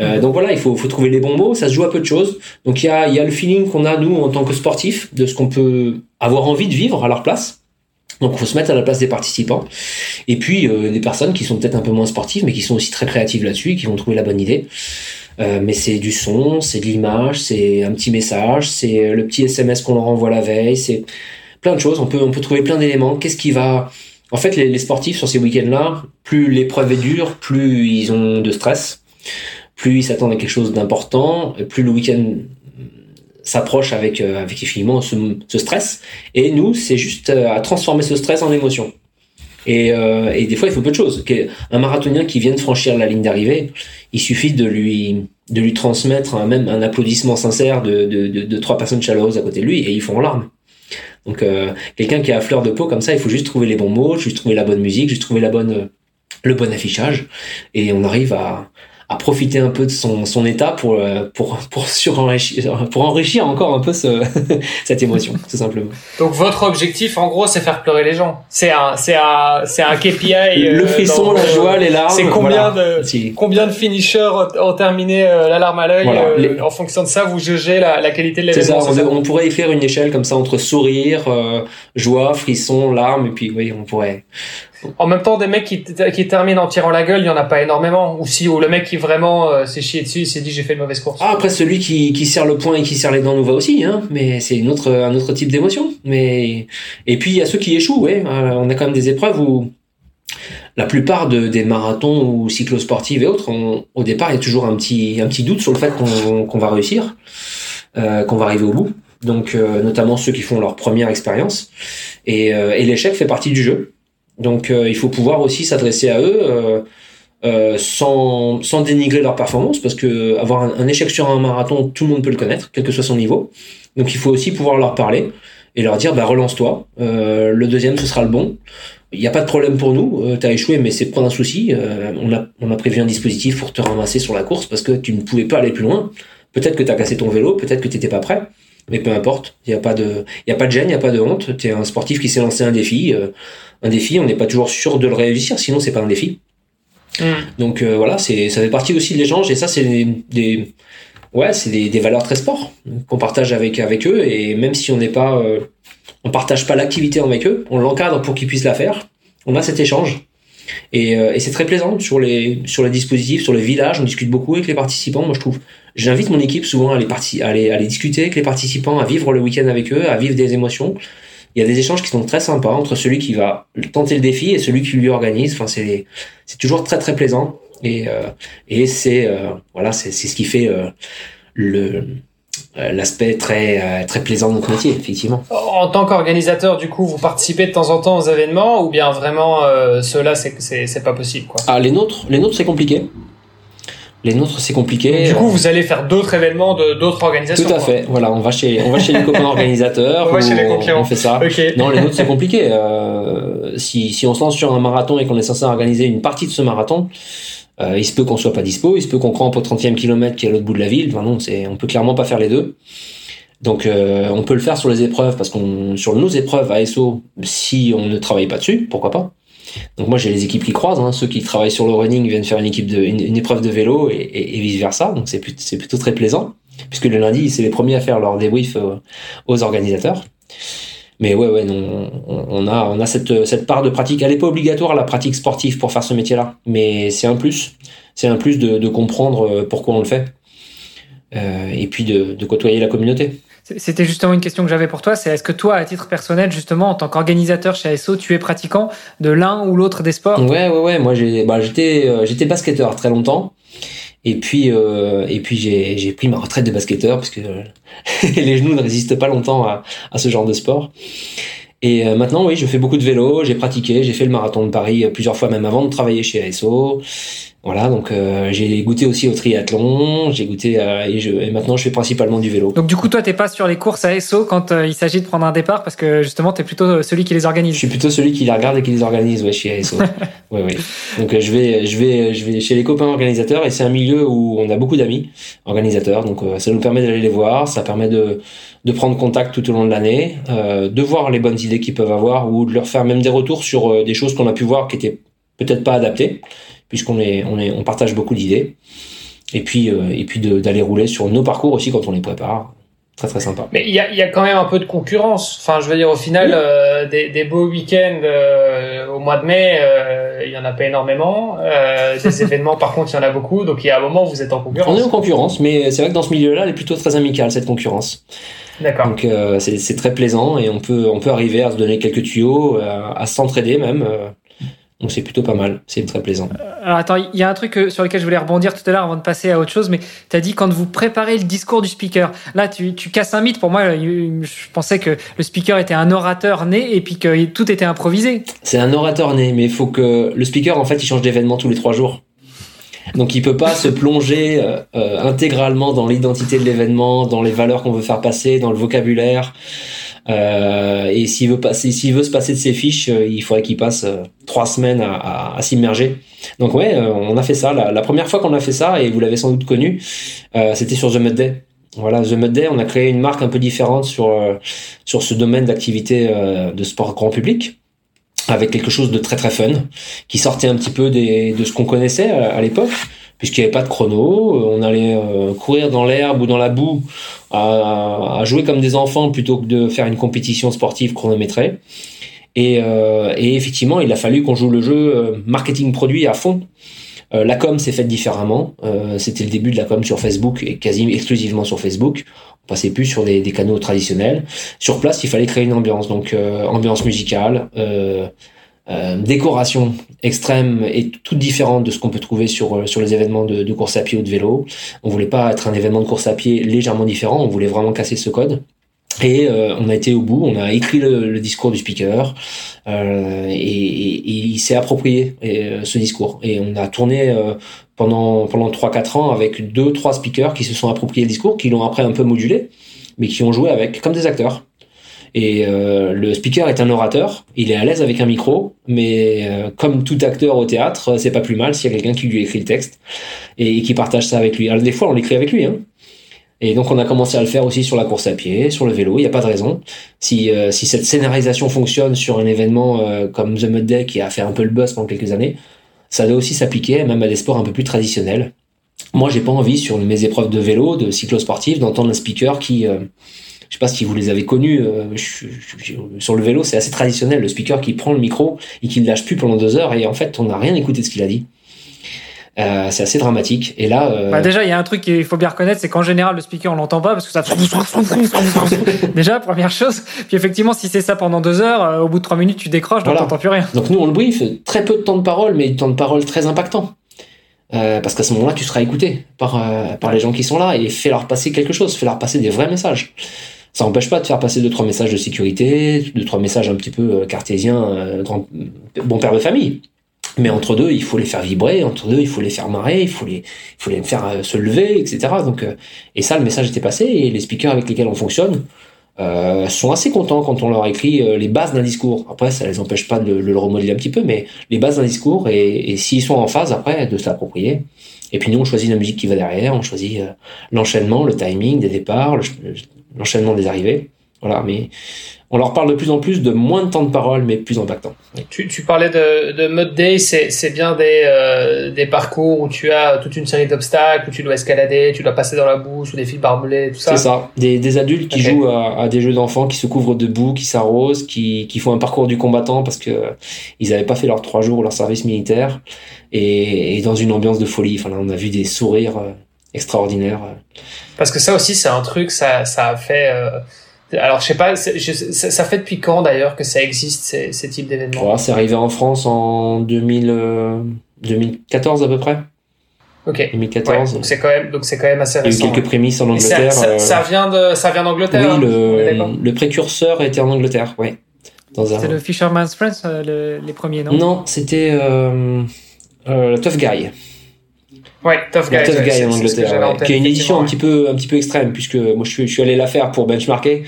Euh, donc voilà, il faut, faut trouver les bons mots, ça se joue à peu de choses. Donc il y a, y a le feeling qu'on a, nous, en tant que sportifs, de ce qu'on peut avoir envie de vivre à leur place donc, il faut se mettre à la place des participants. Et puis, euh, des personnes qui sont peut-être un peu moins sportives, mais qui sont aussi très créatives là-dessus qui vont trouver la bonne idée. Euh, mais c'est du son, c'est de l'image, c'est un petit message, c'est le petit SMS qu'on leur envoie la veille, c'est plein de choses. On peut, on peut trouver plein d'éléments. Qu'est-ce qui va... En fait, les, les sportifs sur ces week-ends-là, plus l'épreuve est dure, plus ils ont de stress, plus ils s'attendent à quelque chose d'important, plus le week-end s'approche avec euh, avec effectivement ce, ce, stress. Et nous c'est juste euh, à transformer ce stress en émotion. Et, euh, et des fois il faut peu de choses. Un marathonien qui vient de franchir la ligne d'arrivée il suffit de lui de lui transmettre un, même un applaudissement sincère de, de, de, trois personnes chaleureuses à côté de lui et ils font en larmes. Donc quelqu'un qui est à fleur de peau comme ça il faut juste trouver les bons mots juste trouver la bonne musique juste trouver la bonne le bon affichage. Et on arrive à à profiter un peu de son, son état pour, euh, pour, pour, surenrichir, pour enrichir encore un peu ce, cette émotion, tout simplement. Donc votre objectif, en gros, c'est faire pleurer les gens. C'est un, c'est un, c'est un KPI. Euh, le frisson, la joie, les larmes. C'est combien de, combien de finishers ont terminé euh, la larme à l'œil. En fonction de ça, vous jugez la, la qualité de l'événement. C'est ça, on, pourrait y faire une échelle comme ça entre sourire, joie, frisson, larmes, et puis oui, on pourrait, en même temps, des mecs qui, qui terminent en tirant la gueule, il y en a pas énormément. Ou si, ou le mec qui vraiment euh, s'est chié dessus, s'est dit j'ai fait une mauvaise course. Ah, après celui qui, qui serre le poing et qui serre les dents nous va aussi, hein. Mais c'est une autre, un autre type d'émotion. Mais et puis il y a ceux qui échouent, ouais. Euh, on a quand même des épreuves où la plupart de, des marathons ou cyclosportives et autres, au départ, il y a toujours un petit, un petit doute sur le fait qu'on qu'on va réussir, euh, qu'on va arriver au bout. Donc, notamment ceux qui font leur première expérience. Et, et l'échec fait partie du jeu. Donc euh, il faut pouvoir aussi s'adresser à eux euh, euh, sans, dénigrer leur performance, parce que avoir un, échec sur un marathon, tout le monde peut le connaître, quel que soit son niveau. Donc il faut aussi pouvoir leur parler et leur dire bah relance-toi, le deuxième ce sera le bon. Il n'y a pas de problème pour nous, tu as échoué mais c'est pas un souci, on, a, on a prévu un dispositif pour te ramasser sur la course parce que tu ne pouvais pas aller plus loin. Peut-être que tu as cassé ton vélo, peut-être que tu n'étais pas prêt. Mais peu importe, il n'y a pas de, il y a pas de gêne, il n'y a pas de honte. Tu es un sportif qui s'est lancé un défi. Euh, un défi, on n'est pas toujours sûr de le réussir, sinon c'est pas un défi. Mm. Donc euh, voilà, c'est, ça fait partie aussi de l'échange et ça c'est des, ouais, c'est des, des, valeurs très sport qu'on partage avec avec eux et même si on n'est pas, euh, on partage pas l'activité avec eux, on l'encadre pour qu'ils puissent la faire. On a cet échange et, et c'est très plaisant sur les sur les dispositifs, sur le village. On discute beaucoup avec les participants. Moi je trouve J'invite mon équipe souvent à aller, à, aller, à aller discuter avec les participants, à vivre le week-end avec eux, à vivre des émotions. Il y a des échanges qui sont très sympas entre celui qui va tenter le défi et celui qui lui organise. Enfin, c'est c'est toujours très très plaisant et euh, et c'est euh, voilà c'est c'est ce qui fait euh, le l'aspect très très plaisant de notre métier effectivement. En tant qu'organisateur, du coup, vous participez de temps en temps aux événements ou bien vraiment euh, ceux-là c'est c'est c'est pas possible quoi? Ah les nôtres, les nôtres c'est compliqué. Les nôtres, c'est compliqué. du coup, vous allez faire d'autres événements de d'autres organisations. Tout à fait. Voilà, on va chez on va chez les copains organisateurs. on va chez les concurrents. On fait ça. Non, les nôtres, c'est compliqué. Euh, si si on se lance sur un marathon et qu'on est censé organiser une partie de ce marathon, euh, il se peut qu'on soit pas dispo, il se peut qu'on crampe au 30e kilomètre qui est à l'autre bout de la ville. Enfin non, c'est on peut clairement pas faire les deux. Donc on peut le faire sur les épreuves parce qu'on sur nos épreuves ASO, si on ne travaille pas dessus, pourquoi pas? Donc moi j'ai les équipes qui croisent, hein. ceux qui travaillent sur le running viennent faire une équipe de une, épreuve de vélo et, vice versa. Donc c'est c'est plutôt très plaisant puisque le lundi c'est les premiers à faire leur débrief euh, aux organisateurs. Mais ouais ouais non, on, a on a cette cette part de pratique. Elle n'est pas obligatoire la pratique sportive pour faire ce métier-là, mais c'est un plus. C'est un plus de, de comprendre euh, pourquoi on le fait euh, et puis de, de côtoyer la communauté. C'était justement une question que j'avais pour toi, c'est est-ce que toi, à titre personnel, justement, en tant qu'organisateur chez ASO, tu es pratiquant de l'un ou l'autre des sports? Ouais, ouais, ouais. Moi, bah, j'étais, euh, j'étais basketteur très longtemps. Et puis, euh, et puis j'ai, pris ma retraite de basketteur parce que euh, les genoux ne résistent pas longtemps à, à ce genre de sport. Et euh, maintenant, oui, je fais beaucoup de vélo, j'ai pratiqué, j'ai fait le marathon de Paris plusieurs fois même avant de travailler chez ASO. Voilà, donc euh, j'ai goûté aussi au triathlon, j'ai goûté et, je, et maintenant je fais principalement du vélo. Donc du coup, toi, t'es pas sur les courses à SO quand euh, il s'agit de prendre un départ parce que justement, t'es plutôt euh, celui qui les organise. Je suis plutôt celui qui les regarde et qui les organise, ouais, chez ASO. ouais, ouais. Donc je vais, je vais, je vais chez les copains organisateurs et c'est un milieu où on a beaucoup d'amis organisateurs, donc ça nous permet d'aller les voir, ça permet de de prendre contact tout au long de l'année, de voir les bonnes idées qu'ils peuvent avoir ou de leur faire même des retours sur des choses qu'on a pu voir qui étaient peut-être pas adaptées puisqu'on est, on est, on partage beaucoup d'idées. Et puis, euh, et puis d'aller rouler sur nos parcours aussi quand on les prépare. Très très sympa. Mais il y a, y a, quand même un peu de concurrence. Enfin, je veux dire, au final, euh, des, des, beaux week-ends euh, au mois de mai, il y en a pas énormément. des événements, par contre, il y en a beaucoup. Donc, il y a un moment où vous êtes en concurrence. On est en concurrence, mais c'est vrai que dans ce milieu-là, elle est plutôt très amicale cette concurrence. D'accord. Donc, c'est très plaisant et on peut, on peut arriver à se donner quelques tuyaux, à s'entraider même. Donc c'est plutôt pas mal, c'est très plaisant. Euh, alors attends, il y a un truc euh, sur lequel je voulais rebondir tout à l'heure avant de passer à autre chose, mais tu as dit quand vous préparez le discours du speaker. Là, tu, tu casses un mythe. Pour moi, je pensais que le speaker était un orateur né et puis que tout était improvisé. C'est un orateur né, mais il faut que le speaker, en fait, il change d'événement tous les trois jours. Donc il peut pas se plonger euh, intégralement dans l'identité de l'événement, dans les valeurs qu'on veut faire passer, dans le vocabulaire. Euh, et s'il veut passer, s'il veut se passer de ses fiches, euh, il faudrait qu'il passe euh, trois semaines à, s'immerger. Donc ouais, on a fait ça. La, la première fois qu'on a fait ça, et vous l'avez sans doute connu, c'était sur The Mud Day. Voilà, The Mud Day, on a créé une marque un peu différente sur sur ce domaine d'activité de sport grand public avec quelque chose de très très fun qui sortait un petit peu des, de ce qu'on connaissait à l'époque puisqu'il n'y avait pas de chrono. Euh, on allait euh, courir dans l'herbe ou dans la boue, à, jouer comme des enfants plutôt que de faire une compétition sportive chronométrée. Et, euh, et effectivement, il a fallu qu'on joue le jeu marketing produit à fond. la com s'est faite différemment. C'était le début de la com sur Facebook et quasi exclusivement sur Facebook. On passait plus sur des, des canaux traditionnels. Sur place, il fallait créer une ambiance, donc ambiance musicale, euh, décoration extrême et toute différente de ce qu'on peut trouver sur euh, sur les événements de, de, course à pied ou de vélo. On voulait pas être un événement de course à pied légèrement différent, on voulait vraiment casser ce code. Et euh, on a été au bout, on a écrit le, discours du speaker euh, et, et, il s'est approprié ce discours. Et on a tourné pendant pendant trois quatre ans avec deux trois speakers qui se sont appropriés le discours, qui l'ont après un peu modulé, mais qui ont joué avec comme des acteurs. Et euh, le speaker est un orateur, il est à l'aise avec un micro, mais euh, comme tout acteur au théâtre, c'est pas plus mal s'il y a quelqu'un qui lui écrit le texte et, qui partage ça avec lui. Alors des fois, on l'écrit avec lui. Hein. Et donc on a commencé à le faire aussi sur la course à pied, sur le vélo, il n'y a pas de raison. Si, euh, si cette scénarisation fonctionne sur un événement comme The Mud Day qui a fait un peu le buzz pendant quelques années, ça doit aussi s'appliquer même à des sports un peu plus traditionnels. Moi, j'ai pas envie sur mes épreuves de vélo, de cyclosportif, d'entendre un speaker qui je sais pas si vous les avez connus euh, sur le vélo, c'est assez traditionnel. Le speaker qui prend le micro et qui ne lâche plus pendant deux heures et en fait, on n'a rien écouté de ce qu'il a dit. Euh, c'est assez dramatique. Et là, euh... bah déjà, il y a un truc qu'il faut bien reconnaître, c'est qu'en général, le speaker, on l'entend pas parce que ça. déjà, première chose. Puis effectivement, si c'est ça pendant deux heures, euh, au bout de trois minutes, tu décroches, donc t'entends plus rien. Donc nous, on le brief, très peu de temps de parole, mais du temps de parole très impactant. Euh, parce qu'à ce moment-là, tu seras écouté par, euh, par les gens qui sont là et fais leur passer quelque chose, fais leur passer des vrais messages. Ça n'empêche pas de faire passer deux trois messages de sécurité, deux trois messages un petit peu euh, cartésiens, euh, grand, bon père de famille. Mais entre deux, il faut les faire vibrer, entre deux, il faut les faire marrer, il faut les, il faut les faire euh, se lever, etc. Donc, et ça, le message était passé et les speakers avec lesquels on fonctionne euh, sont assez contents quand on leur écrit les bases d'un discours. Après, ça les empêche pas de, le remodeler un petit peu, mais les bases d'un discours et, et s'ils sont en phase après de s'approprier. Et puis nous, on choisit la musique qui va derrière, on choisit l'enchaînement, le timing des départs, le, l'enchaînement des arrivées. Voilà, mais on leur parle de plus en plus de moins de temps de parole, mais plus impactant. Tu, tu parlais de, de mode day, c'est bien des, euh, des parcours où tu as toute une série d'obstacles, où tu dois escalader, tu dois passer dans la boue ou des fils barbelés, tout ça. C'est ça, des, des adultes qui jouent à, à, des jeux d'enfants, qui se couvrent de boue, qui s'arrosent, qui, qui font un parcours du combattant parce que ils n'avaient pas fait leurs trois jours ou leur service militaire, et, et, dans une ambiance de folie. Enfin, là, on a vu des sourires extraordinaires. Parce que ça aussi, c'est un truc, ça, ça a fait. Euh alors, je sais pas, je, ça, fait depuis quand d'ailleurs que ça existe, ces, ces types d'événements? C'est arrivé en France en 2000, 2014 euh, à peu près. Ok. 2014. donc c'est quand même, donc c'est quand même assez récent. Il y a eu quelques prémices en Angleterre. Ça, ça, euh, vient de, ça vient d'Angleterre. Oui, le, le précurseur était en Angleterre, oui. C'était le Fisherman's Friends, euh, les premiers, non? Non, c'était euh, euh, Tough Guy. Ouais, Tough Guy, Tough Guy en Angleterre, qui est une édition un petit peu un petit peu extrême puisque moi je suis, je suis allé la faire pour benchmarker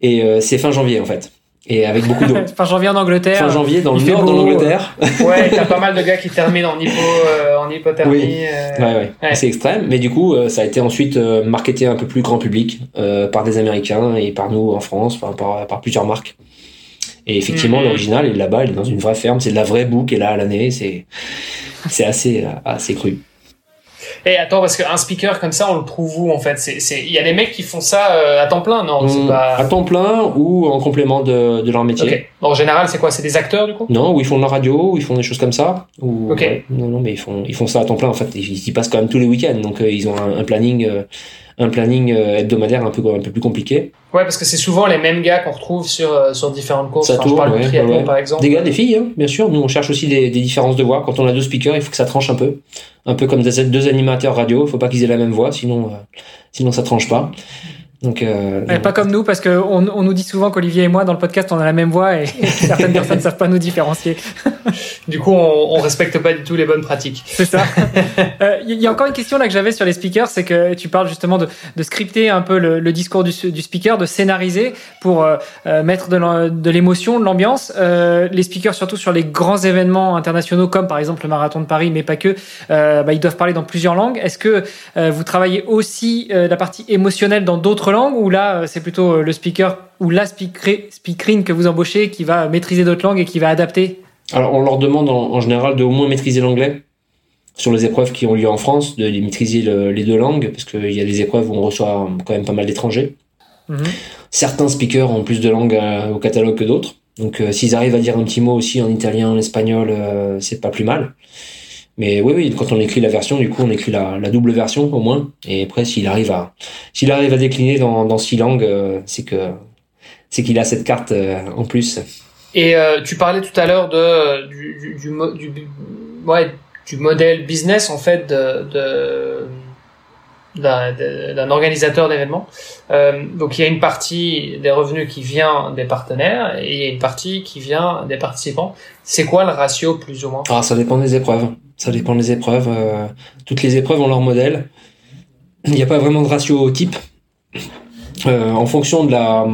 et euh, c'est fin janvier en fait et avec beaucoup d'eau. fin janvier en Angleterre. Fin janvier dans le nord de l'Angleterre. ouais, t'as pas mal de gars qui terminent en hypo euh, en hypothermie. Oui. Euh... Ouais, ouais. ouais. C'est extrême, mais du coup euh, ça a été ensuite euh, marketé un peu plus grand public par des Américains et par nous en France, enfin par, par plusieurs marques. Et effectivement, mmh. l'original est là-bas, il est dans une vraie ferme, c'est de la vraie boue qui est là à l'année, c'est c'est assez assez cru. Et attends, parce qu'un speaker comme ça, on le trouve où en fait? C'est, il y a des mecs qui font ça euh, à temps plein, non? Mmh, pas... À temps plein ou en complément de, de leur métier. Okay. En général, c'est quoi? C'est des acteurs du coup? Non, ou ils font de la radio, ou ils font des choses comme ça. Ou, ok. Ouais, non, non, mais ils font, ils font ça à temps plein. En fait, ils, y passent quand même tous les week-ends, donc euh, ils ont un, un planning. Euh, un planning hebdomadaire un peu un peu plus compliqué. Ouais, parce que c'est souvent les mêmes gars qu'on retrouve sur euh, sur différentes courses. Ça enfin, tourne, je parle ouais, triathlon ouais. par exemple. Des gars, des filles, hein, bien sûr. Nous, on cherche aussi des, des, différences de voix. Quand on a deux speakers, il faut que ça tranche un peu, un peu comme des deux animateurs radio. Il faut pas qu'ils aient la même voix, sinon euh, sinon ça tranche pas. Donc, euh, ouais, pas comme nous, parce que on, nous dit souvent qu'Olivier et moi, dans le podcast, on a la même voix et certaines personnes ne savent pas nous différencier. du coup, on, on respecte pas du tout les bonnes pratiques. C'est ça. Il euh, y a encore une question là que j'avais sur les speakers, c'est que tu parles justement de, de scripter un peu le, le discours du, du, speaker, de scénariser pour euh, mettre de l'émotion, de l'ambiance. Euh, les speakers, surtout sur les grands événements internationaux, comme par exemple le marathon de Paris, mais pas que, euh, bah, ils doivent parler dans plusieurs langues. Est-ce que vous travaillez aussi la partie émotionnelle dans d'autres langues ou là c'est plutôt le speaker ou la speakerine que vous embauchez qui va maîtriser d'autres langues et qui va adapter? Alors on leur demande en, en général de au moins maîtriser l'anglais sur les épreuves qui ont lieu en France, de maîtriser le, les deux langues parce qu'il y a des épreuves où on reçoit quand même pas mal d'étrangers. Mmh. Certains speakers ont plus de langues euh, au catalogue que d'autres. Donc euh, s'ils arrivent à dire un petit mot aussi en italien, en espagnol, euh, c'est pas plus mal. Mais oui, oui, quand on écrit la version, du coup, on écrit la, la double version au moins. Et après, s'il arrive à, s'il arrive à décliner dans, dans six langues, euh, c'est que, c'est qu'il a cette carte euh, en plus. Et euh, tu parlais tout à l'heure de du, du, du, du, ouais, du modèle business en fait de, de d'un organisateur d'événements. Euh, donc il y a une partie des revenus qui vient des partenaires et il y a une partie qui vient des participants. C'est quoi le ratio plus ou moins? Ah, ça dépend des épreuves. Ça dépend des épreuves. Euh, toutes les épreuves ont leur modèle. Il n'y a pas vraiment de ratio type. Euh, en fonction de la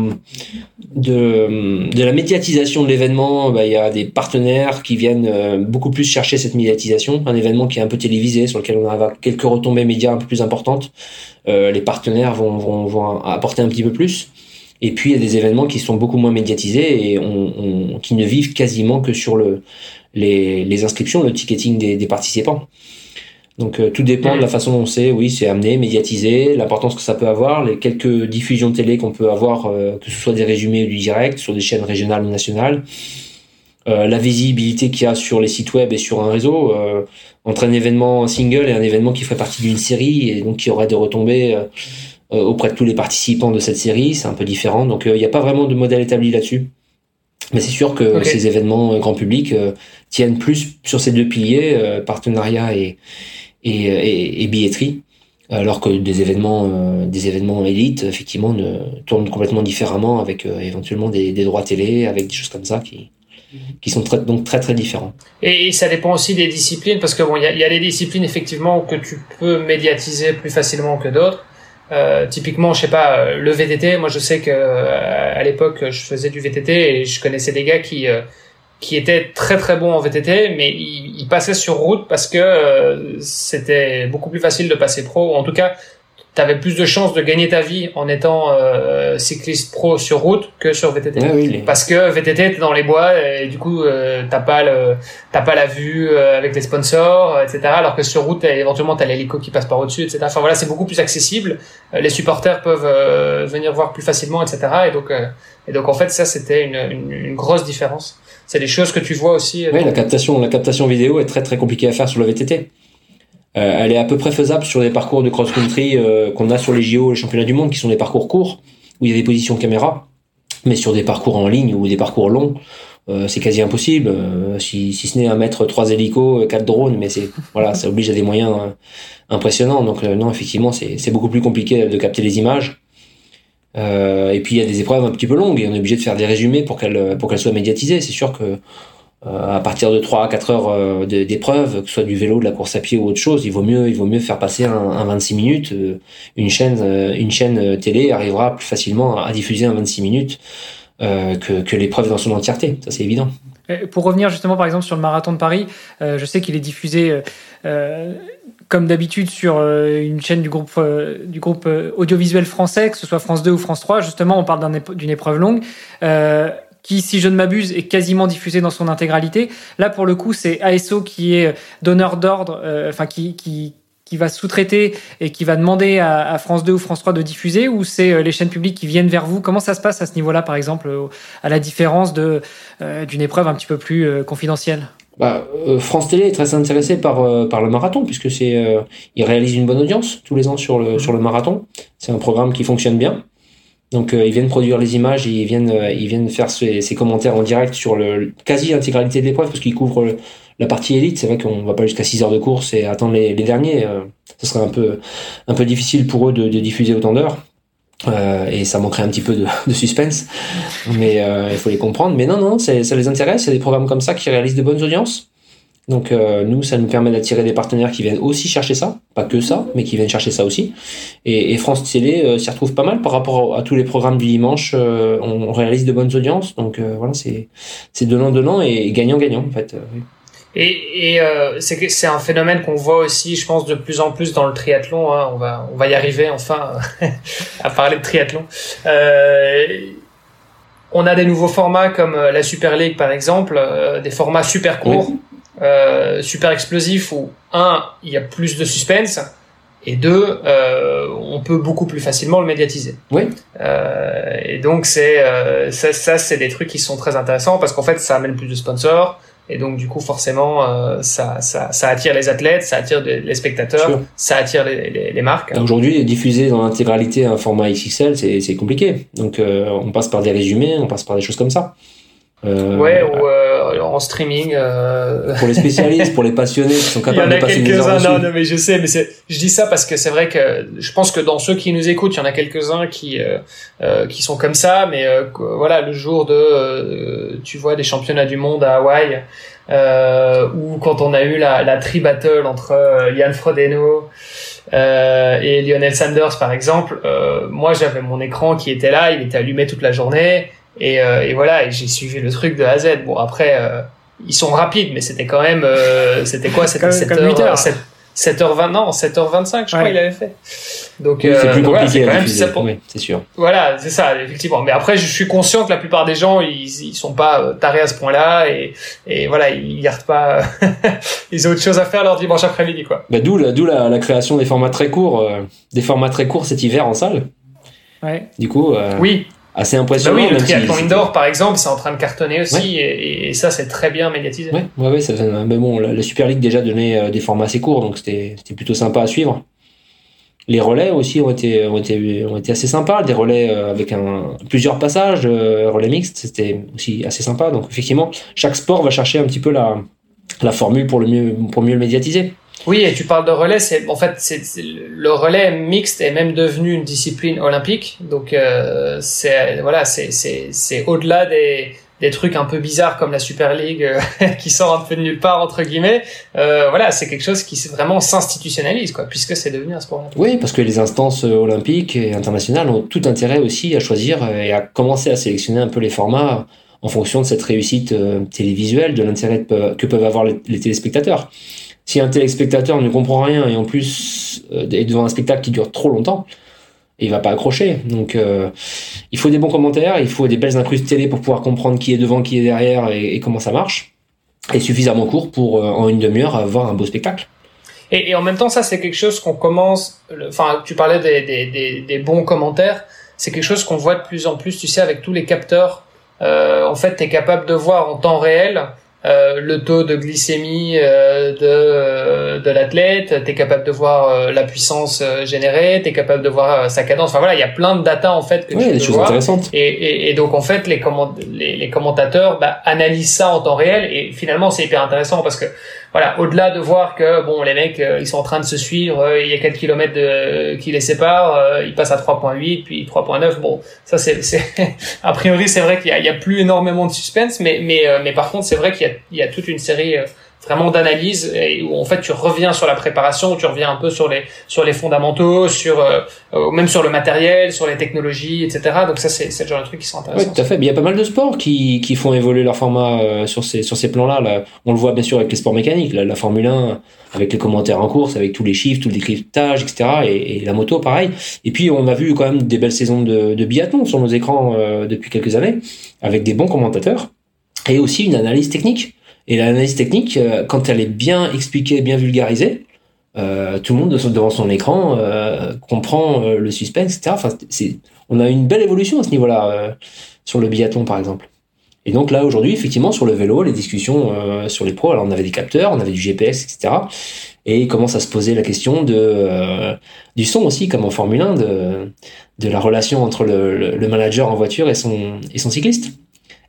de, la médiatisation de l'événement, bah, il y a des partenaires qui viennent euh, beaucoup plus chercher cette médiatisation. Un événement qui est un peu télévisé, sur lequel on a quelques retombées médias un peu plus importantes, les partenaires vont, vont, apporter un petit peu plus. Et puis il y a des événements qui sont beaucoup moins médiatisés et qui ne vivent quasiment que sur le, les, inscriptions, le ticketing des, participants. Donc euh, tout dépend de la façon dont c'est, oui, c'est amené, médiatisé, l'importance que ça peut avoir, les quelques diffusions télé qu'on peut avoir, euh, que ce soit des résumés ou du direct, sur des chaînes régionales ou nationales, euh, la visibilité qu'il y a sur les sites web et sur un réseau, entre un événement single et un événement qui ferait partie d'une série et donc qui aurait des retombées auprès de tous les participants de cette série, c'est un peu différent. Donc il n'y a pas vraiment de modèle établi là-dessus. Mais c'est sûr que okay. ces événements grand public tiennent plus sur ces deux piliers, partenariat et et, et, et, billetterie, alors que des événements, euh, des événements élites, effectivement, ne, tournent complètement différemment avec euh, éventuellement des, des, droits télé, avec des choses comme ça qui, qui sont très, donc très très différents. Et, et, ça dépend aussi des disciplines, parce que bon, il y a, y a des disciplines effectivement que tu peux médiatiser plus facilement que d'autres. Euh, typiquement, je sais pas, le VTT. Moi, je sais que à l'époque, je faisais du VTT et je connaissais des gars qui qui était très très bon en VTT, mais il, il passait sur route parce que euh, c'était beaucoup plus facile de passer pro, en tout cas tu avais plus de chances de gagner ta vie en étant euh, cycliste pro sur route que sur VTT. Parce que VTT t'es dans les bois et du coup euh, t'as pas le t'as pas la vue euh, avec les sponsors, etc. Alors que sur route éventuellement t'as l'hélico qui passe par au-dessus, etc. Enfin voilà c'est beaucoup plus accessible. Euh, les supporters peuvent venir voir plus facilement, etc. Et donc et donc en fait ça c'était une, une, une, grosse différence. C'est des choses que tu vois aussi. Oui la captation la captation vidéo est très très compliquée à faire sur le VTT. Euh, elle est à peu près faisable sur des parcours de cross-country euh, qu'on a sur les JO, les championnats du monde, qui sont des parcours courts, où il y a des positions caméra. Mais sur des parcours en ligne ou des parcours longs, euh, c'est quasi impossible. si, ce n'est à mettre trois hélicos, quatre drones, mais c'est voilà, ça oblige à des moyens impressionnants. Donc non, effectivement, c'est beaucoup plus compliqué de capter les images. et puis il y a des épreuves un petit peu longues et on est obligé de faire des résumés pour qu'elles pour qu'elles soient médiatisées. C'est sûr que à partir de 3 à 4 heures euh, d'épreuve, que ce soit du vélo, de la course à pied ou autre chose, il vaut mieux, il vaut mieux faire passer un, un 26 minutes. Euh, une chaîne, une chaîne télé arrivera plus facilement à diffuser un 26 minutes que, que l'épreuve dans son entièreté. Ça, c'est évident. Pour revenir justement, par exemple, sur le marathon de Paris, je sais qu'il est diffusé comme d'habitude sur une chaîne du groupe du groupe audiovisuel français, que ce soit France 2 ou France 3. Justement, on parle d'une épreuve longue. Euh, qui, si je ne m'abuse, est quasiment diffusé dans son intégralité. Là, pour le coup, c'est ASO qui est donneur d'ordre, euh, enfin qui, qui, qui va sous-traiter et qui va demander à, à, France 2 ou France 3 de diffuser, ou c'est euh, les chaînes publiques qui viennent vers vous? Comment ça se passe à ce niveau-là, par exemple, à la différence de euh, d'une épreuve un petit peu plus confidentielle? Bah, France Télé est très intéressé par par le marathon puisque c'est il réalise une bonne audience tous les ans sur le sur le marathon. C'est un programme qui fonctionne bien. Donc euh, ils viennent produire les images et ils viennent euh, ils viennent faire ces, commentaires en direct sur le quasi intégralité de l'épreuve parce qu'ils couvrent la partie élite. C'est vrai qu'on va pas jusqu'à 6 heures de course et attendre les, derniers. Euh, ce serait un peu un peu difficile pour eux de, de diffuser autant d'heures. Euh, et ça manquerait un petit peu de, de suspense, mais il faut les comprendre. Mais non, non, ça les intéresse. Il y a des programmes comme ça qui réalisent de bonnes audiences. Donc euh, nous, ça nous permet d'attirer des partenaires qui viennent aussi chercher ça, pas que ça, mais qui viennent chercher ça aussi. Et, et France Télé euh, s'y retrouve pas mal par rapport à tous les programmes du dimanche. Euh, on, réalise de bonnes audiences, donc euh, voilà, c'est c'est donnant donnant et gagnant gagnant en fait. Et, et c'est c'est un phénomène qu'on voit aussi, je pense, de plus en plus dans le triathlon. Hein. On va on va y arriver enfin à parler de triathlon. on a des nouveaux formats comme la Super League par exemple, des formats super courts. Euh, super explosif où un, il y a plus de suspense et deux, euh, on peut beaucoup plus facilement le médiatiser. Oui. Euh, et donc c'est euh, ça, ça c'est des trucs qui sont très intéressants parce qu'en fait ça amène plus de sponsors et donc du coup forcément ça, ça, ça attire les athlètes, ça attire les spectateurs, ça attire les, les, les marques. Aujourd'hui diffuser dans l'intégralité un format XXL c'est compliqué. Donc on passe par des résumés, on passe par des choses comme ça. ouais ou en streaming. Euh... Pour les spécialistes, pour les passionnés qui sont capables de passer des heures dessus. Non, non, mais je sais, mais je dis ça parce que c'est vrai que je pense que dans ceux qui nous écoutent, il y en a quelques-uns qui euh, euh, qui sont comme ça, mais euh, voilà, le jour de, euh, tu vois, des championnats du monde à Hawaï, ou quand on a eu la, la tri-battle entre Yann Frodeno et Lionel Sanders, par exemple, moi j'avais mon écran qui était là, il était allumé toute la journée et, euh, et voilà, et j'ai suivi le truc de A à Z. Bon, après, euh, ils sont rapides, mais c'était quand même, euh, c'était quoi? C'était 7h, 7, h 20 non, 7h25, je crois, il avait fait. Donc, oui, c'est plus compliqué voilà, quand même, c'est sûr. Voilà, c'est ça, effectivement. Mais après, je suis conscient que la plupart des gens, ils, ils sont pas tarés à ce point-là, et, et voilà, ils gardent pas, ils ont autre chose à faire leur dimanche après-midi, quoi. Bah, d'où la, d'où la, la, création des formats très courts, des formats très courts cet hiver en salle. Ouais. Du coup, oui assez impressionnant. Bah oui, le triathlon indoor, par exemple, c'est en train de cartonner aussi, et, et, ça, c'est très bien médiatisé. Ouais, ouais, ouais ça, mais bon, la, Super League déjà donnait euh, des formats assez courts, donc c'était plutôt sympa à suivre. Les relais aussi ont été, ont été, ont été assez sympas, des relais euh, avec un, plusieurs passages, euh, relais mixtes, c'était aussi assez sympa. Donc effectivement, chaque sport va chercher un petit peu la, la formule pour, le mieux, pour mieux le médiatiser. Oui, et tu parles de relais, c'est en fait c'est le relais mixte est même devenu une discipline olympique. Donc euh, c'est voilà, c'est c'est c'est au-delà des des trucs un peu bizarres comme la Super League euh, qui sort un peu de nulle part entre guillemets. Euh, voilà, c'est quelque chose qui vraiment s'institutionnalise quoi, puisque c'est devenu un sport olympique. Oui, parce que les instances olympiques et internationales ont tout intérêt aussi à choisir et à commencer à sélectionner un peu les formats en fonction de cette réussite télévisuelle, de l'intérêt que peuvent avoir les téléspectateurs. Si un téléspectateur ne comprend rien et en plus est devant un spectacle qui dure trop longtemps, il va pas accrocher. Donc il faut des bons commentaires, il faut des belles incrustes télé pour pouvoir comprendre qui est devant, qui est derrière et, comment ça marche. Et suffisamment court pour en une demi-heure avoir un beau spectacle. Et, en même temps, ça c'est quelque chose qu'on commence. Enfin, tu parlais des, des, des, des bons commentaires. C'est quelque chose qu'on voit de plus en plus, tu sais, avec tous les capteurs. Euh, en fait, tu es capable de voir en temps réel euh, le taux de glycémie euh, de, euh, de l'athlète, tu es capable de voir euh, la puissance générée, tu es capable de voir sa cadence. Enfin voilà, il y a plein de data en fait que tu des choses intéressantes. Et, et, et, donc en fait, les, les, les commentateurs bah, analysent ça en temps réel et finalement c'est hyper intéressant parce que voilà, au-delà de voir que bon les mecs euh, ils sont en train de se suivre, euh, il y a quelques kilomètres de, qui les séparent, euh, ils passent à 3.8 puis 3.9. Bon, ça c'est a priori c'est vrai qu'il y, a, plus énormément de suspense, mais mais mais par contre c'est vrai qu'il y a toute une série vraiment d'analyse où en fait tu reviens sur la préparation, tu reviens un peu sur les sur les fondamentaux, sur euh, euh, même sur le matériel, sur les technologies, etc. Donc ça c'est c'est le genre de trucs qui sont intéressants. Oui, tout à fait. Mais il y a pas mal de sports qui qui font évoluer leur format euh, sur ces sur ces plans-là. Là, on le voit bien sûr avec les sports mécaniques, la, la Formule 1 avec les commentaires en course, avec tous les chiffres, tout le décryptage, etc. Et, et, la moto pareil. Et puis on a vu quand même des belles saisons de, de biathlon sur nos écrans depuis quelques années avec des bons commentateurs et aussi une analyse technique et l'analyse technique, euh, quand elle est bien expliquée, bien vulgarisée, euh, tout le monde devant son écran euh, comprend le suspense, etc. Enfin, c'est, on a une belle évolution à ce niveau-là sur le biathlon, par exemple. Et donc là, aujourd'hui, effectivement, sur le vélo, les discussions sur les pros, alors on avait des capteurs, on avait du GPS, etc. Et commence à se poser la question de du son aussi, comme en Formule 1, de, de la relation entre le, le manager en voiture et son, et son cycliste.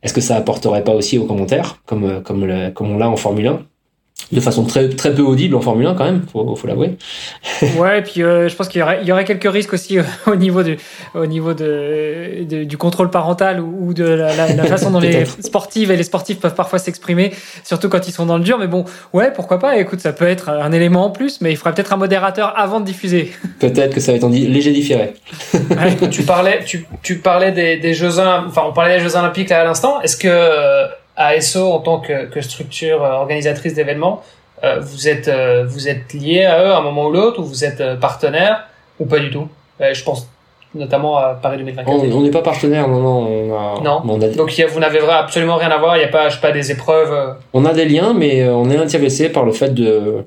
Est-ce que ça apporterait pas aussi aux commentaires, comme, euh, comme, comme on l'a en Formule 1 de façon très très peu audible en Formule 1 quand même, faut, faut l'avouer. ouais, et puis euh, je pense qu'il y aurait, il y aurait quelques risques aussi euh, au niveau du au niveau de, du contrôle parental ou, de la, la, façon dont les sportives et les sportifs peuvent parfois s'exprimer, surtout quand ils sont dans le dur. Mais bon, ouais, pourquoi pas Écoute, ça peut être un élément en plus, mais il faudrait peut-être un modérateur avant de diffuser. Peut-être que ça va être en léger différé. tu parlais, tu, tu parlais des, des Jeux, enfin on parlait des Jeux Olympiques là à l'instant. Est-ce que ASO en tant que, que structure euh, organisatrice d'événements, euh, vous êtes euh, vous êtes lié à eux à un moment ou l'autre ou vous êtes partenaire ou pas du tout? Je pense notamment à Paris 2024. On n'est pas partenaire, non, non. On a, non. On a... Donc vous n'avez absolument rien à voir. Il n'y a pas, je sais pas, des épreuves. On a des liens, mais on est intéressé par le fait de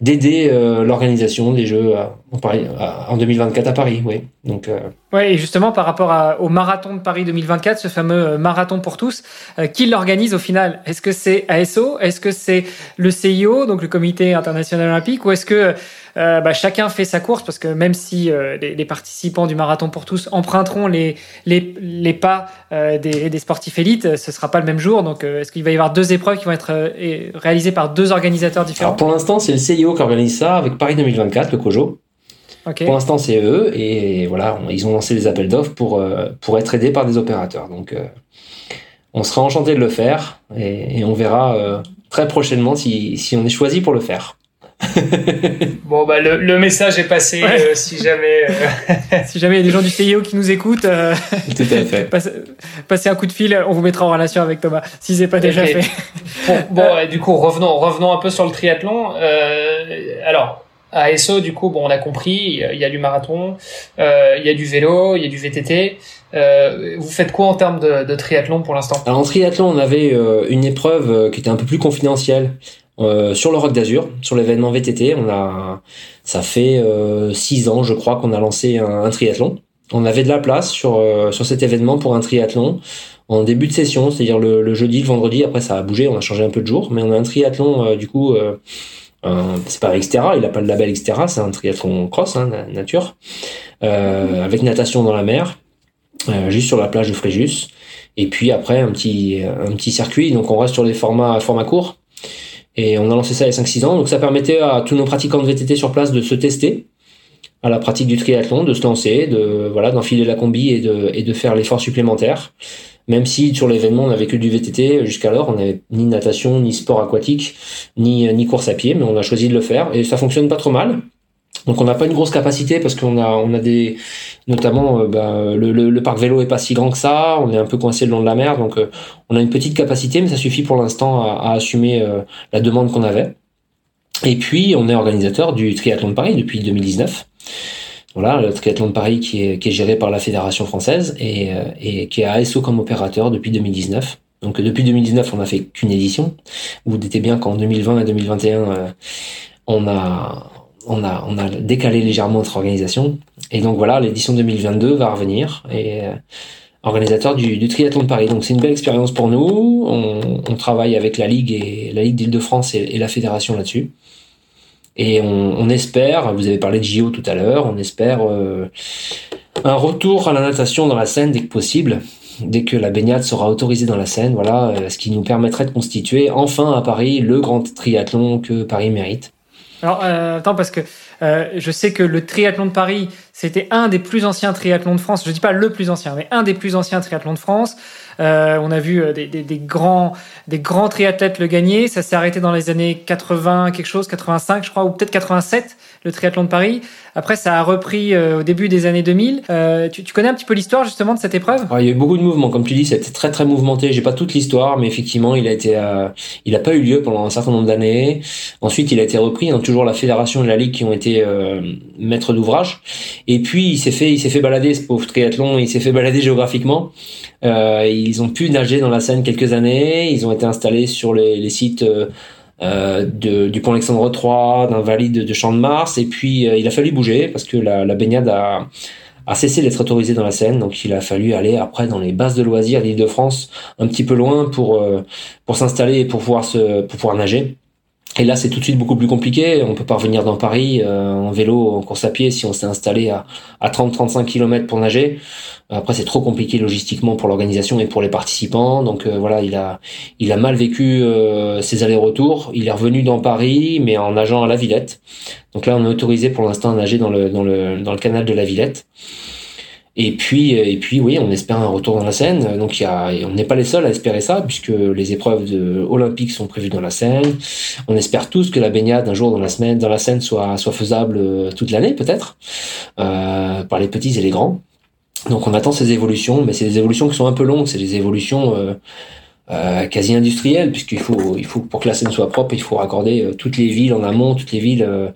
d'aider euh, l'organisation des Jeux en 2024 à Paris. Oui. Donc. Euh... Ouais, et justement par rapport à, au marathon de Paris 2024, ce fameux euh, marathon pour tous, euh, qui l'organise au final? Est-ce que c'est ASO Est-ce que c'est le CIO, donc le Comité international olympique, ou est-ce que euh, bah, chacun fait sa course? Parce que même si euh, les, les, participants du marathon pour tous emprunteront les les, les pas euh, des, des, sportifs élites, ce sera pas le même jour. Donc, est-ce qu'il va y avoir deux épreuves qui vont être réalisées par deux organisateurs différents? Alors, Pour l'instant, c'est le CIO qui organise ça avec Paris 2024, le COJO. Okay. Pour l'instant, c'est eux et voilà, ils ont lancé des appels d'offres pour pour être aidés par des opérateurs. Donc, on sera enchanté de le faire et, et on verra très prochainement si, si on est choisi pour le faire. bon bah le, le, message est passé euh, si jamais euh... si jamais il y a des gens du CIO qui nous écoutent euh... tout à fait passez, un coup de fil on vous mettra en relation avec Thomas si c'est pas déjà fait bon, bon et du coup revenons revenons un peu sur le triathlon euh, alors à ASO du coup bon on a compris il y a du marathon euh, il y a du vélo il y a du VTT vous faites quoi en termes de, triathlon pour l'instant? Alors en triathlon, on avait une épreuve qui était un peu plus confidentielle, euh, sur le Rock d'Azur, sur l'événement VTT, on a, ça fait euh, six ans, je crois, qu'on a lancé un, triathlon. On avait de la place sur euh, sur cet événement pour un triathlon en début de session, c'est-à-dire le, jeudi, le vendredi. Après, ça a bougé, on a changé un peu de jour, mais on a un triathlon du coup. C'est pas Xterra, il a pas le label Xterra, c'est un triathlon cross, hein, nature, avec natation dans la mer, juste sur la plage de Fréjus. Et puis après un petit un petit circuit, donc on reste sur des formats formats courts. Et on a lancé ça il y a 5-6 ans. Donc ça permettait à tous nos pratiquants de VTT sur place de se tester à la pratique du triathlon, de se lancer, de voilà, d'enfiler la combi et de, et de faire l'effort supplémentaire. Même si sur l'événement on n'avait que du VTT jusqu'alors, on n'avait ni natation, ni sport aquatique, ni, ni course à pied, mais on a choisi de le faire et ça fonctionne pas trop mal. Donc on n'a pas une grosse capacité parce qu'on a on a des notamment euh, bah, le, le, parc vélo est pas si grand que ça, on est un peu coincé le long de la mer, donc euh, on a une petite capacité, mais ça suffit pour l'instant à, à, assumer euh, la demande qu'on avait. Et puis, on est organisateur du triathlon de Paris depuis 2019. Voilà, le triathlon de Paris qui est, qui est géré par la Fédération française et, euh, et qui a ASO comme opérateur depuis 2019. Donc depuis 2019, on n'a fait qu'une édition. Vous doutez bien qu'en 2020 et 2021, euh, on a on a on a décalé légèrement notre organisation. Et donc voilà, l'édition 2022 va revenir et euh, organisateur du, du, triathlon de Paris. Donc c'est une belle expérience pour nous. On, on, travaille avec la ligue et la ligue d'Île-de-France et, et, la fédération là-dessus. Et on, espère, vous avez parlé de JO tout à l'heure, on espère euh, un retour à la natation dans la Seine dès que possible, dès que la baignade sera autorisée dans la Seine, voilà, euh, ce qui nous permettrait de constituer enfin à Paris le grand triathlon que Paris mérite. Alors euh, attends parce que je sais que le triathlon de Paris c'était un des plus anciens triathlons de France. Je dis pas le plus ancien, mais un des plus anciens triathlons de France. Euh, on a vu euh, des, des, des, grands, des grands triathlètes le gagner. Ça s'est arrêté dans les années 80, quelque chose, 85, je crois, ou peut-être 87, le triathlon de Paris. Après, ça a repris euh, au début des années 2000. Euh, tu, tu, connais un petit peu l'histoire justement de cette épreuve? Ouais, Il y a eu beaucoup de mouvements, comme tu dis, c'était très très mouvementé. J'ai pas toute l'histoire, mais effectivement, il a été, euh, il a pas eu lieu pendant un certain nombre d'années. Ensuite, il a été repris. Hein, toujours la fédération et la ligue qui ont été maîtres d'ouvrage. Et puis, il s'est fait, il s'est fait balader ce pauvre triathlon. Il s'est fait balader géographiquement. Euh, ils ont pu nager dans la Seine quelques années. Ils ont été installés sur les, les sites euh, du pont Alexandre III, d'un valide de Champ de Mars. Et puis, euh, il a fallu bouger parce que la, baignade a, a cessé d'être autorisée dans la Seine. Donc, il a fallu aller après dans les bases de loisirs d'Île-de-France, un petit peu loin pour, pour s'installer et pour pouvoir, se, pour pouvoir nager. Et là, c'est tout de suite beaucoup plus compliqué. On peut pas revenir dans Paris euh, en vélo, en course à pied, si on s'est installé à, à 30-35 km pour nager. Après, c'est trop compliqué logistiquement pour l'organisation et pour les participants. Donc euh, voilà, il a, il a mal vécu euh, ses allers-retours. Il est revenu dans Paris, mais en nageant à la Villette. Donc là, on est autorisé pour l'instant à nager dans le, dans le, dans le canal de la Villette. Et puis, et puis, oui, on espère un retour dans la Seine. Donc, y a, on n'est pas les seuls à espérer ça, puisque les épreuves de, olympiques sont prévues dans la Seine. On espère tous que la baignade un jour dans la semaine, dans la Seine, soit, soit faisable euh, toute l'année, peut-être, euh, par les petits et les grands. Donc, on attend ces évolutions, mais c'est des évolutions qui sont un peu longues. C'est des évolutions euh, euh, quasi industrielles, puisqu'il faut, il faut pour que la Seine soit propre, il faut raccorder euh, toutes les villes en amont, toutes les villes euh,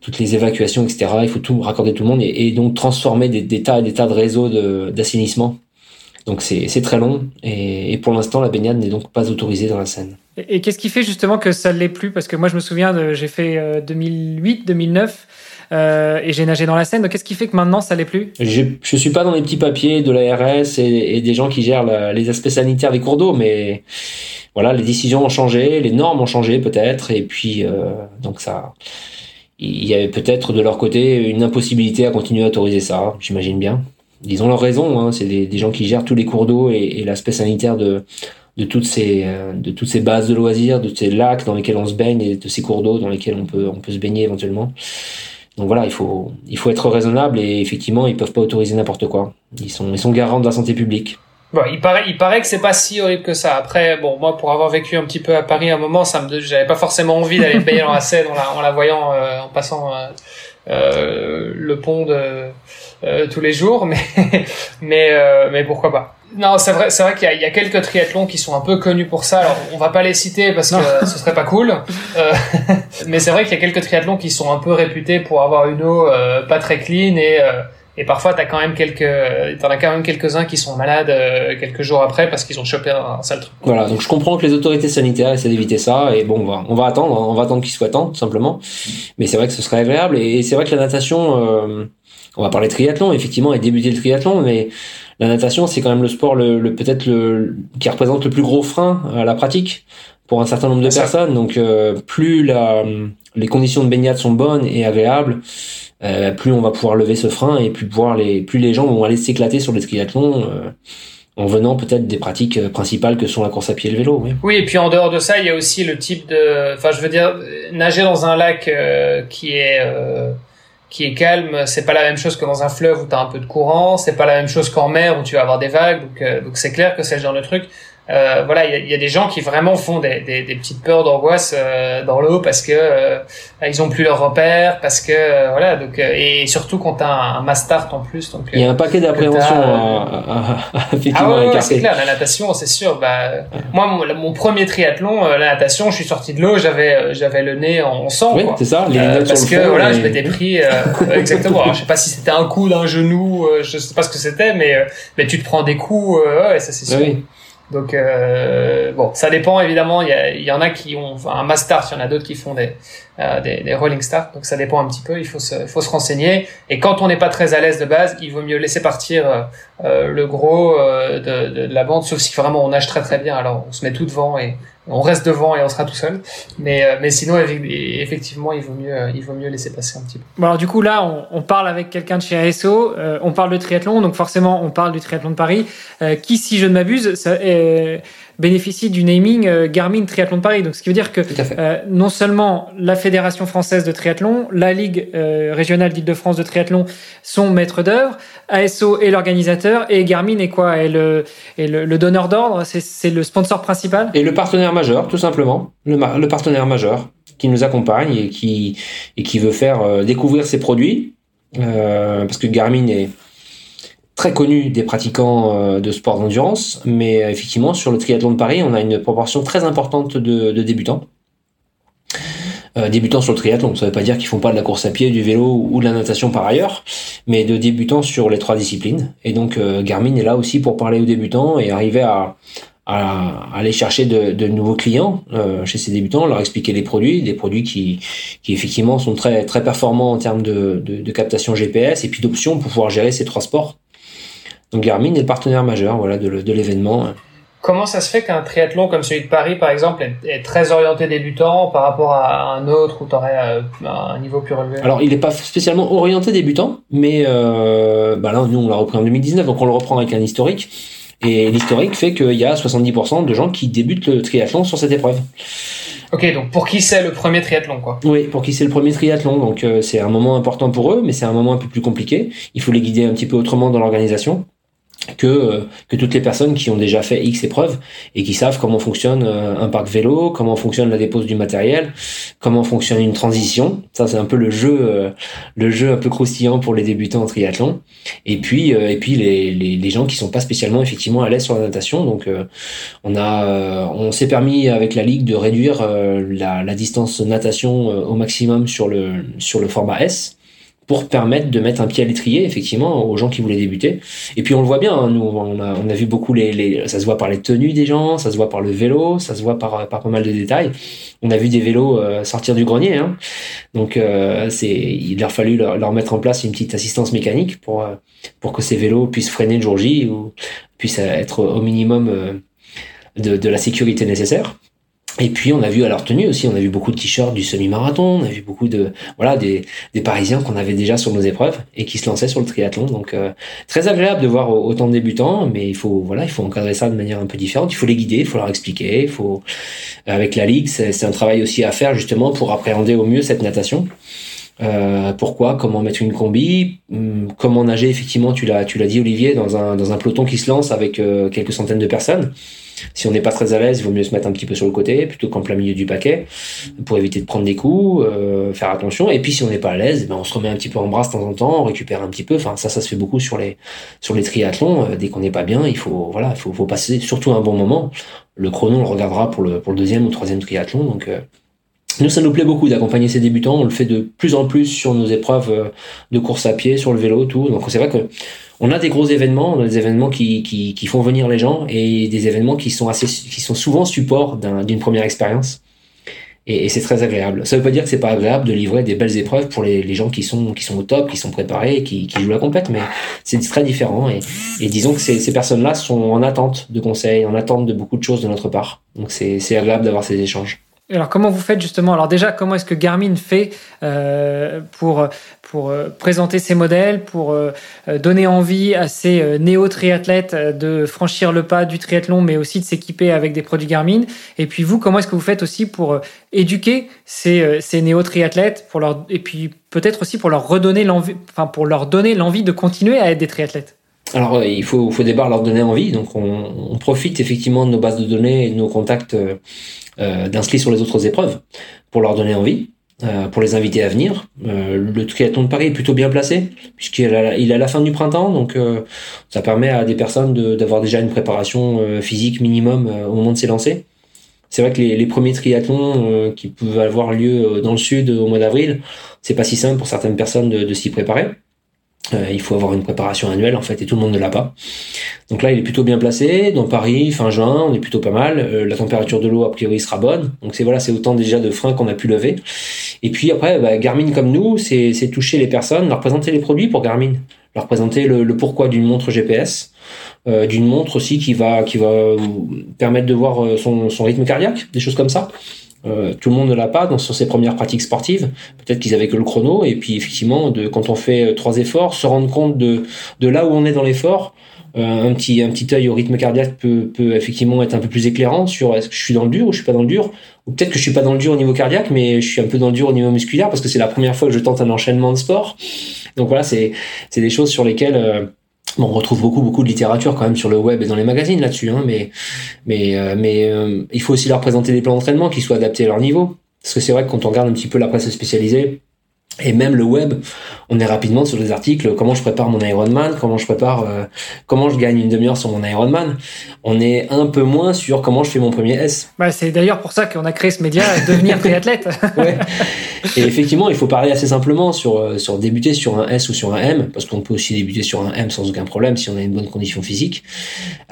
toutes les évacuations, etc. Il faut tout raccorder tout le monde et, donc transformer des, tas et des tas de réseaux d'assainissement. Donc c'est très long et, pour l'instant la baignade n'est donc pas autorisée dans la Seine. Et, et qu'est-ce qui fait justement que ça ne l'est plus? Parce que moi je me souviens, j'ai fait euh, 2008, 2009. Euh, et j'ai nagé dans la Seine. Donc, qu'est-ce qui fait que maintenant ça l'est plus? Je je suis pas dans les petits papiers de l'ARS et, et, des gens qui gèrent les aspects sanitaires des cours d'eau, mais voilà, les décisions ont changé, les normes ont changé peut-être, et puis euh, donc ça, il y avait peut-être de leur côté une impossibilité à continuer à autoriser ça, j'imagine bien. Ils ont leur raison, hein, c'est des, gens qui gèrent tous les cours d'eau et, l'aspect sanitaire de, de toutes ces bases de loisirs, de ces lacs dans lesquels on se baigne et de ces cours d'eau dans lesquels on peut se baigner éventuellement. Donc voilà, il faut il faut être raisonnable et effectivement ils peuvent pas autoriser n'importe quoi. Ils sont ils sont garants de la santé publique. Bon, il paraît, il paraît que c'est pas si horrible que ça. Après, bon, moi, pour avoir vécu un petit peu à Paris à un moment, ça me, j'avais pas forcément envie d'aller me baigner dans la en la, en la voyant, euh, en passant euh, euh, le pont de euh, tous les jours, mais, mais, mais pourquoi pas. Non, c'est vrai, c'est vrai qu'il y, y, a quelques triathlons qui sont un peu connus pour ça. Alors, on va pas les citer parce que ce serait pas cool. mais c'est vrai qu'il y a quelques triathlons qui sont un peu réputés pour avoir une eau pas très clean et et parfois, t'as quand même quelques, t'en as quand même quelques-uns qui sont malades euh, quelques jours après parce qu'ils ont chopé un, un, sale truc. Voilà, donc je comprends que les autorités sanitaires essaient d'éviter ça et bon, on va, on va attendre, on va attendre qu'il soit temps, tout simplement. Mais c'est vrai que ce serait agréable et, c'est vrai que la natation, euh, on va parler triathlon, effectivement, et débuter le triathlon, mais la natation, c'est quand même le sport le, le peut-être le qui représente le plus gros frein à la pratique pour un certain nombre de personnes. Donc, euh, plus la, les conditions de baignade sont bonnes et agréables euh, plus on va pouvoir lever ce frein et plus pouvoir les plus les gens vont aller s'éclater sur les triathlons euh, en venant peut-être des pratiques euh, principales que sont la course à pied et le vélo. Oui. oui, et puis en dehors de ça, il y a aussi le type de, enfin, je veux dire, nager dans un lac euh, qui est euh, qui est calme, c'est pas la même chose que dans un fleuve où tu as un peu de courant, c'est pas la même chose qu'en mer où tu vas avoir des vagues. Donc, donc c'est clair que c'est le genre de truc. Euh, voilà, il y, y a, des gens qui vraiment font des, des, des petites peurs d'angoisse euh, dans l'eau parce que euh, ils ont plus leur repère, parce que euh, voilà, donc et surtout quand t'as un, un mass start en plus, donc il y a un paquet d'appréhension effectivement ah ouais, c'est clair, la natation, c'est sûr. Bah, moi, mon, mon, premier triathlon, la natation, je suis sorti de l'eau, j'avais j'avais le nez en sang. Oui, c'est ça, les parce que voilà, je m'étais pris exactement. Alors, je sais pas si c'était un coup d'un genou, je sais pas ce que c'était, mais mais tu te prends des coups, ouais, ça c'est sûr. Oui. Donc euh, bon, ça dépend évidemment. Il y, a, il y en a qui ont un master, il y en a d'autres qui font des, euh, des, des, rolling start. Donc ça dépend un petit peu. Il faut se, faut se renseigner. Et quand on n'est pas très à l'aise de base, il vaut mieux laisser partir euh, euh le gros euh, de, de, de, la bande, sauf si vraiment on nage très très bien. Alors on se met tout devant et on reste devant et on sera tout seul. Mais, euh, mais sinon, effectivement, il vaut mieux, il vaut mieux laisser passer un petit peu. Bon, alors du coup, là, on, on parle avec quelqu'un de chez ASO, euh, on parle de triathlon, donc forcément, on parle du triathlon de Paris, euh, qui, si je ne m'abuse, ça, euh, bénéficie du naming euh, Garmin Triathlon de Paris. Donc, ce qui veut dire que euh, non seulement la Fédération française de triathlon, la Ligue euh, régionale d'Île-de-France de triathlon sont maîtres d'œuvre, ASO est l'organisateur et Garmin est quoi? Est le, est le, le donneur d'ordre C'est le sponsor principal? Et le partenaire majeur, tout simplement. Le, le, partenaire majeur qui nous accompagne et qui, et qui veut faire découvrir ses produits. Euh, parce que Garmin est très connu des pratiquants euh, de sport d'endurance, mais euh, effectivement sur le triathlon de Paris, on a une proportion très importante de, de débutants. Euh, débutants sur le triathlon, ça ne veut pas dire qu'ils font pas de la course à pied, du vélo ou de la natation par ailleurs, mais de débutants sur les trois disciplines. Et donc euh, Garmin est là aussi pour parler aux débutants et arriver à, à aller chercher de, de nouveaux clients euh, chez ces débutants, leur expliquer les produits, des produits qui, qui effectivement sont très très performants en termes de, de, de captation GPS et puis d'options pour pouvoir gérer ces trois sports. Donc Garmin est le partenaire majeur voilà, de, de l'événement. Comment ça se fait qu'un triathlon comme celui de Paris, par exemple, est, très orienté débutant par rapport à un autre où tu aurais euh, un niveau plus relevé? Alors, il n'est pas spécialement orienté débutant, mais euh, bah là, nous, on l'a repris en 2019, donc on le reprend avec un historique. Et l'historique fait qu'il y a 70% de gens qui débutent le triathlon sur cette épreuve. Ok, donc pour qui c'est le premier triathlon, quoi? Oui, pour qui c'est le premier triathlon. Donc euh, c'est un moment important pour eux, mais c'est un moment un peu plus compliqué. Il faut les guider un petit peu autrement dans l'organisation que, euh, que toutes les personnes qui ont déjà fait X épreuves et qui savent comment fonctionne euh, un parc vélo, comment fonctionne la dépose du matériel, comment fonctionne une transition. Ça, c'est un peu le jeu, euh, le jeu un peu croustillant pour les débutants en triathlon. Et puis, et puis les, les, gens qui sont pas spécialement effectivement à l'aise sur la natation. Donc, on a, on s'est permis avec la ligue de réduire la, la distance natation au maximum sur le sur le format S pour permettre de mettre un pied à l'étrier effectivement aux gens qui voulaient débuter. Et puis on le voit bien hein, nous on a, on a vu beaucoup les, les, ça se voit par les tenues des gens ça se voit par le vélo ça se voit par, par pas mal de détails. On a vu des vélos euh, sortir du grenier hein. donc euh, c'est il leur fallu leur, leur, mettre en place une petite assistance mécanique pour euh, pour que ces vélos puissent freiner le jour J ou puissent être au minimum euh, de, de la sécurité nécessaire et puis on a vu à leur tenue aussi, on a vu beaucoup de t-shirts du semi-marathon, on a vu beaucoup de voilà des, des Parisiens qu'on avait déjà sur nos épreuves et qui se lançaient sur le triathlon. Donc euh, très agréable de voir autant de débutants, mais il faut voilà il faut encadrer ça de manière un peu différente. Il faut les guider, il faut leur expliquer, il faut avec la ligue c'est un travail aussi à faire justement pour appréhender au mieux cette natation. Euh, pourquoi? Comment mettre une combi? Hum, Comment nager? Effectivement, tu l'as tu l'as dit Olivier dans un dans un peloton qui se lance avec euh, quelques centaines de personnes. Si on n'est pas très à l'aise, il vaut mieux se mettre un petit peu sur le côté plutôt qu'en plein milieu du paquet pour éviter de prendre des coups, euh, faire attention. Et puis si on n'est pas à l'aise, ben on se remet un petit peu en bras de temps en temps, on récupère un petit peu. Enfin ça, ça se fait beaucoup sur les sur les triathlons. Euh, dès qu'on n'est pas bien, il faut voilà, il faut, faut passer surtout un bon moment. Le chrono, on le regardera pour le pour le deuxième ou troisième triathlon. Donc euh, nous, ça nous plaît beaucoup d'accompagner ces débutants. On le fait de plus en plus sur nos épreuves euh, de course à pied, sur le vélo, tout. Donc c'est vrai que on a des gros événements, on a des événements qui, qui, qui font venir les gens et des événements qui sont assez, qui sont souvent support d'une un, première expérience. Et, et c'est très agréable. Ça veut pas dire que c'est pas agréable de livrer des belles épreuves pour les, les gens qui sont, qui sont au top, qui sont préparés, qui, qui jouent la compète, mais c'est très différent. Et, et disons que ces, ces personnes-là sont en attente de conseils, en attente de beaucoup de choses de notre part. Donc c'est agréable d'avoir ces échanges. Alors comment vous faites justement? Alors déjà, comment est-ce que Garmin fait euh, pour pour euh, présenter ses modèles, pour euh, donner envie à ces néo-triathlètes de franchir le pas du triathlon, mais aussi de s'équiper avec des produits Garmin? Et puis vous, comment est-ce que vous faites aussi pour éduquer ces, ces néo-triathlètes, pour leur et puis peut-être aussi pour leur redonner l'envie, enfin pour leur donner l'envie de continuer à être des triathlètes? Alors il faut, faut leur donner envie, donc on, on, profite effectivement de nos bases de données et de nos contacts euh, d'inscrits sur les autres épreuves pour leur donner envie. Euh, pour les inviter à venir. Euh, le triathlon de Paris est plutôt bien placé puisqu'il a, il la fin du printemps, donc euh, ça permet à des personnes d'avoir déjà une préparation euh, physique minimum au moment de s'élancer. C'est vrai que les, les premiers triathlons qui peuvent avoir lieu dans le sud au mois d'avril, c'est pas si simple pour certaines personnes de, de s'y préparer. Euh, il faut avoir une préparation annuelle en fait et tout le monde ne l'a pas. Donc là il est plutôt bien placé. Dans Paris, fin juin, on est plutôt pas mal. Euh, la température de l'eau a priori sera bonne. Donc c'est voilà, c'est autant déjà de freins qu'on a pu lever. Et puis après, bah, Garmin comme nous, c'est toucher les personnes, leur présenter les produits pour Garmin, leur présenter le, pourquoi d'une montre GPS, euh, d'une montre aussi qui va qui va permettre de voir son rythme cardiaque, des choses comme ça. Euh, tout le monde ne l'a pas dans, sur ses premières pratiques sportives. Peut-être qu'ils avaient que le chrono. Et puis effectivement, de, quand on fait euh, trois efforts, se rendre compte de, de là où on est dans l'effort. Euh, un petit un petit œil au rythme cardiaque peut, peut effectivement être un peu plus éclairant sur est-ce que je suis dans le dur ou je suis pas dans le dur? Ou peut-être que je suis pas dans le dur au niveau cardiaque mais je suis un peu dans le dur au niveau musculaire parce que c'est la première fois que je tente un enchaînement de sport donc voilà c'est c'est des choses sur lesquelles Bon, on retrouve beaucoup beaucoup de littérature quand même sur le web et dans les magazines là-dessus, hein, mais mais euh, mais euh, il faut aussi leur présenter des plans d'entraînement qui soient adaptés à leur niveau. Parce que c'est vrai que quand on regarde un petit peu la presse spécialisée, et même le web, on est rapidement sur des articles comment je prépare mon Ironman, comment je prépare, euh, comment je gagne une demi-heure sur mon Ironman. On est un peu moins sur comment je fais mon premier S. Bah, c'est d'ailleurs pour ça qu'on a créé ce média, devenir triathlète. ouais. Et effectivement, il faut parler assez simplement sur euh, sur débuter sur un S ou sur un M, parce qu'on peut aussi débuter sur un M sans aucun problème si on a une bonne condition physique.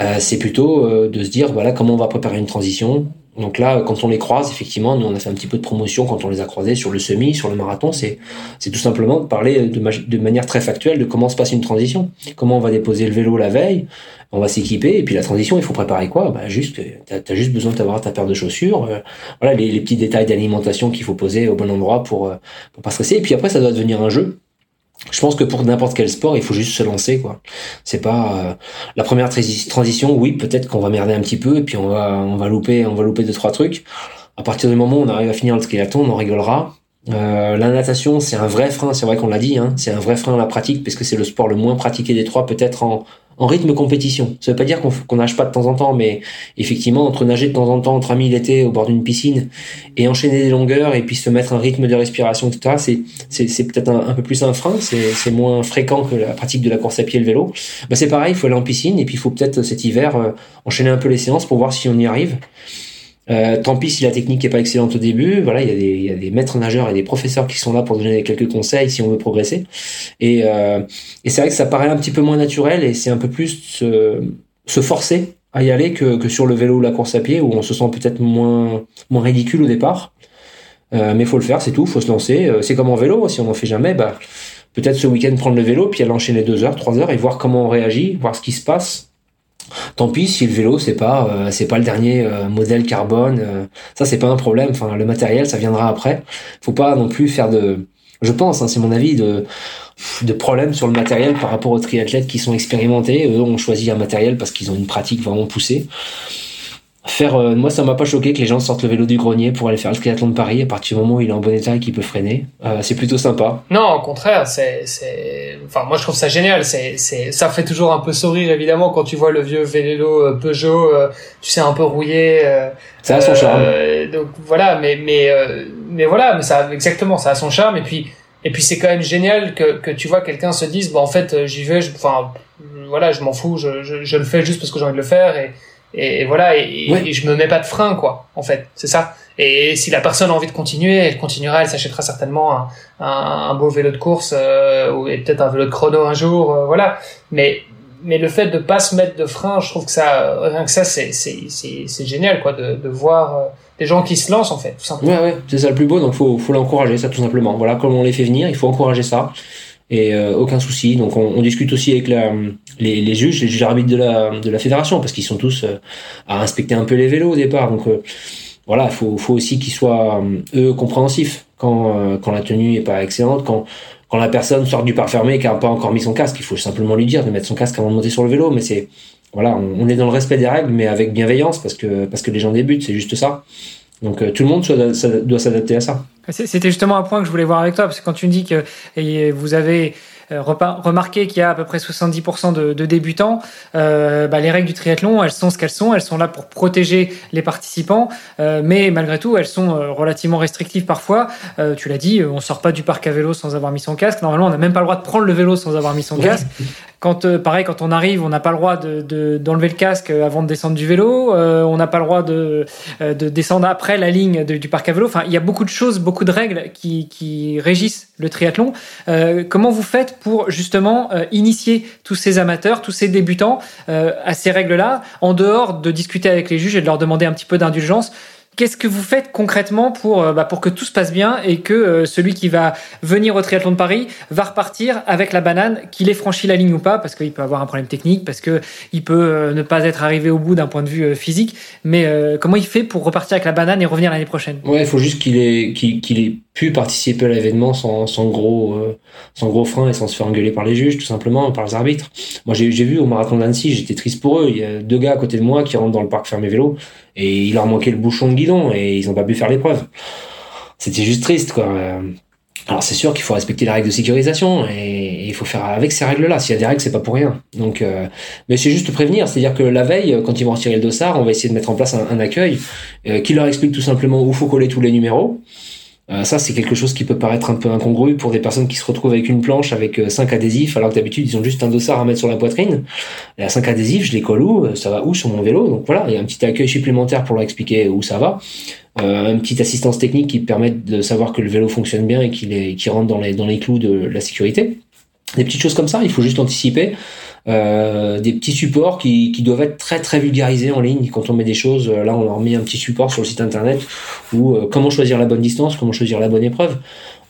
Euh, c'est plutôt euh, de se dire voilà comment on va préparer une transition, donc là, quand on les croise, effectivement, nous on a fait un petit peu de promotion quand on les a croisés sur le semi, sur le marathon, c'est c'est tout simplement de parler de, de, manière très factuelle de comment se passe une transition, comment on va déposer le vélo la veille, on va s'équiper et puis la transition, il faut préparer quoi? Bah juste, t'as as juste besoin d'avoir ta paire de chaussures, euh, voilà les, les, petits détails d'alimentation qu'il faut poser au bon endroit pour euh, pour pas stresser. Et puis après, ça doit devenir un jeu je pense que pour n'importe quel sport, il faut juste se lancer, quoi. C'est pas euh, la première transition. Oui, peut-être qu'on va merder un petit peu et puis on va on va louper on va louper deux trois trucs. À partir du moment où on arrive à finir le triathlon, on en rigolera. Euh, la natation, c'est un vrai frein. C'est vrai qu'on l'a dit, hein, c'est un vrai frein à la pratique parce que c'est le sport le moins pratiqué des trois, peut-être en en rythme compétition. Ça veut pas dire qu'on nage pas de temps en temps, mais effectivement, entre nager de temps en temps entre amis l'été au bord d'une piscine et enchaîner des longueurs et puis se mettre un rythme de respiration, etc., c'est, peut-être un, peu plus un frein, c'est, c'est moins fréquent que la pratique de la course à pied et le vélo. Bah, c'est pareil, il faut aller en piscine et puis il faut peut-être cet hiver euh, enchaîner un peu les séances pour voir si on y arrive. Euh, tant pis si la technique est pas excellente au début. Voilà, il y, a des, y a des maîtres nageurs et des professeurs qui sont là pour donner quelques conseils si on veut progresser. Et, euh, et c'est vrai que ça paraît un petit peu moins naturel et c'est un peu plus se, forcer à y aller que, que sur le vélo ou la course à pied où on se sent peut-être moins, moins ridicule au départ. Euh, mais faut le faire, c'est tout, faut se lancer. Euh, c'est comme en vélo, si on n'en fait jamais, bah, peut-être ce week-end prendre le vélo, puis aller enchaîner deux heures, trois heures et voir comment on réagit, voir ce qui se passe Tant pis si le vélo c'est pas euh, c'est pas le dernier euh, modèle carbone, euh, ça c'est pas un problème. Enfin le matériel ça viendra après. Faut pas non plus faire de, je pense, hein, c'est mon avis de de problèmes sur le matériel par rapport aux triathlètes qui sont expérimentés. Eux ont choisi un matériel parce qu'ils ont une pratique vraiment poussée faire euh, moi ça m'a pas choqué que les gens sortent le vélo du grenier pour aller faire le triathlon de Paris. À partir du moment où il est en bon état et qu'il peut freiner euh, c'est plutôt sympa. Non au contraire c'est c'est enfin moi je trouve ça génial. C'est c'est ça fait toujours un peu sourire évidemment quand tu vois le vieux vélo euh, Peugeot tu sais un peu rouillé ça a son charme. donc voilà mais mais mais voilà mais ça exactement ça a son charme. Et puis et puis c'est quand même génial que que tu vois quelqu'un se dise bon en fait j'y vais enfin voilà je m'en fous je, je, je le fais juste parce que j'ai envie de le faire. Et et, voilà et, et, je me mets pas de frein quoi en fait c'est ça. Et si la personne a envie de continuer elle continuera elle s'achètera certainement un, un, un, beau vélo de course euh, ou peut-être un vélo de chrono un jour euh, voilà. Mais mais le fait de pas se mettre de frein je trouve que ça rien que ça c'est c'est c'est génial quoi de, de voir euh, des gens qui se lancent en fait tout simplement. Ouais ouais c'est ça le plus beau donc faut faut l'encourager ça tout simplement. Voilà comme on les fait venir il faut encourager ça et euh, aucun souci. Donc on, on, discute aussi avec la, les, les, juges, les juges arbitres de la, de la fédération, parce qu'ils sont tous euh, à inspecter un peu les vélos au départ. Donc euh, voilà, il faut, faut aussi qu'ils soient eux compréhensifs quand, quand la tenue est pas excellente, quand quand la personne sort du parc fermé et qui a pas encore mis son casque, il faut simplement lui dire de mettre son casque avant de monter sur le vélo. Mais c'est voilà, on, on est dans le respect des règles, mais avec bienveillance parce que parce que les gens débutent, c'est juste ça. Donc euh, tout le monde doit s'adapter à ça. C'était justement un point que je voulais voir avec toi, parce que quand tu me dis que vous avez remarquez qu'il y a à peu près 70% de, de débutants. Bah, les règles du triathlon, elles sont ce qu'elles sont. Elles sont là pour protéger les participants, mais malgré tout, elles sont relativement restrictives parfois. tu l'as dit, on sort pas du parc à vélo sans avoir mis son casque. Normalement, on n'a même pas le droit de prendre le vélo sans avoir mis son casque. Quand, euh, pareil, quand on arrive, on n'a pas le droit de, d'enlever le casque avant de descendre du vélo. Euh, on n'a pas le droit de, euh, de descendre après la ligne du parc à vélo. Enfin, il y a beaucoup de choses, beaucoup de règles qui, qui régissent le triathlon. comment vous faites pour justement initier tous ces amateurs, tous ces débutants à ces règles-là, en dehors de discuter avec les juges et de leur demander un petit peu d'indulgence Qu'est-ce que vous faites concrètement pour, euh, bah, pour que tout se passe bien et que euh, celui qui va venir au triathlon de Paris va repartir avec la banane, qu'il ait franchi la ligne ou pas, parce qu'il peut avoir un problème technique, parce qu'il peut euh, ne pas être arrivé au bout d'un point de vue physique. Mais comment il fait pour repartir avec la banane et revenir l'année prochaine? Ouais, il faut juste qu'il ait, qu'il, ait pu participer à l'événement sans, sans gros, sans gros frein et sans se faire engueuler par les juges, tout simplement, par les arbitres. Moi, j'ai, vu au marathon d'Annecy, j'étais triste pour eux. Il y a deux gars à côté de moi qui rentrent dans le parc fermé vélo et il leur manquait le bouchon de guidon et ils ont pas pu faire l'épreuve. C'était juste triste, quoi. Alors c'est sûr qu'il faut respecter les règles de sécurisation et il faut faire avec ces règles-là. S'il y a des règles, c'est pas pour rien. Donc, euh, mais c'est juste prévenir, c'est-à-dire que la veille, quand ils vont retirer le dossard, on va essayer de mettre en place un, accueil euh, qui leur explique tout simplement où faut coller tous les numéros. Euh, ça, c'est quelque chose qui peut paraître un peu incongru pour des personnes qui se retrouvent avec une planche avec euh, cinq adhésifs, alors que d'habitude ils ont juste un dossard à mettre sur la poitrine. Et à cinq adhésifs, je les colle où? Euh, Ça va où sur mon vélo? Donc voilà, il y a un petit accueil supplémentaire pour leur expliquer où ça va. Euh, une petite assistance technique qui permet de savoir que le vélo fonctionne bien et qu'il qu rentre dans les clous de la sécurité. Des petites choses comme ça, il faut juste anticiper. Euh, des petits supports qui, qui, doivent être très très vulgarisés en ligne quand on met des choses. Euh, là, on leur met un petit support sur le site internet où euh, comment choisir la bonne distance, comment choisir la bonne épreuve.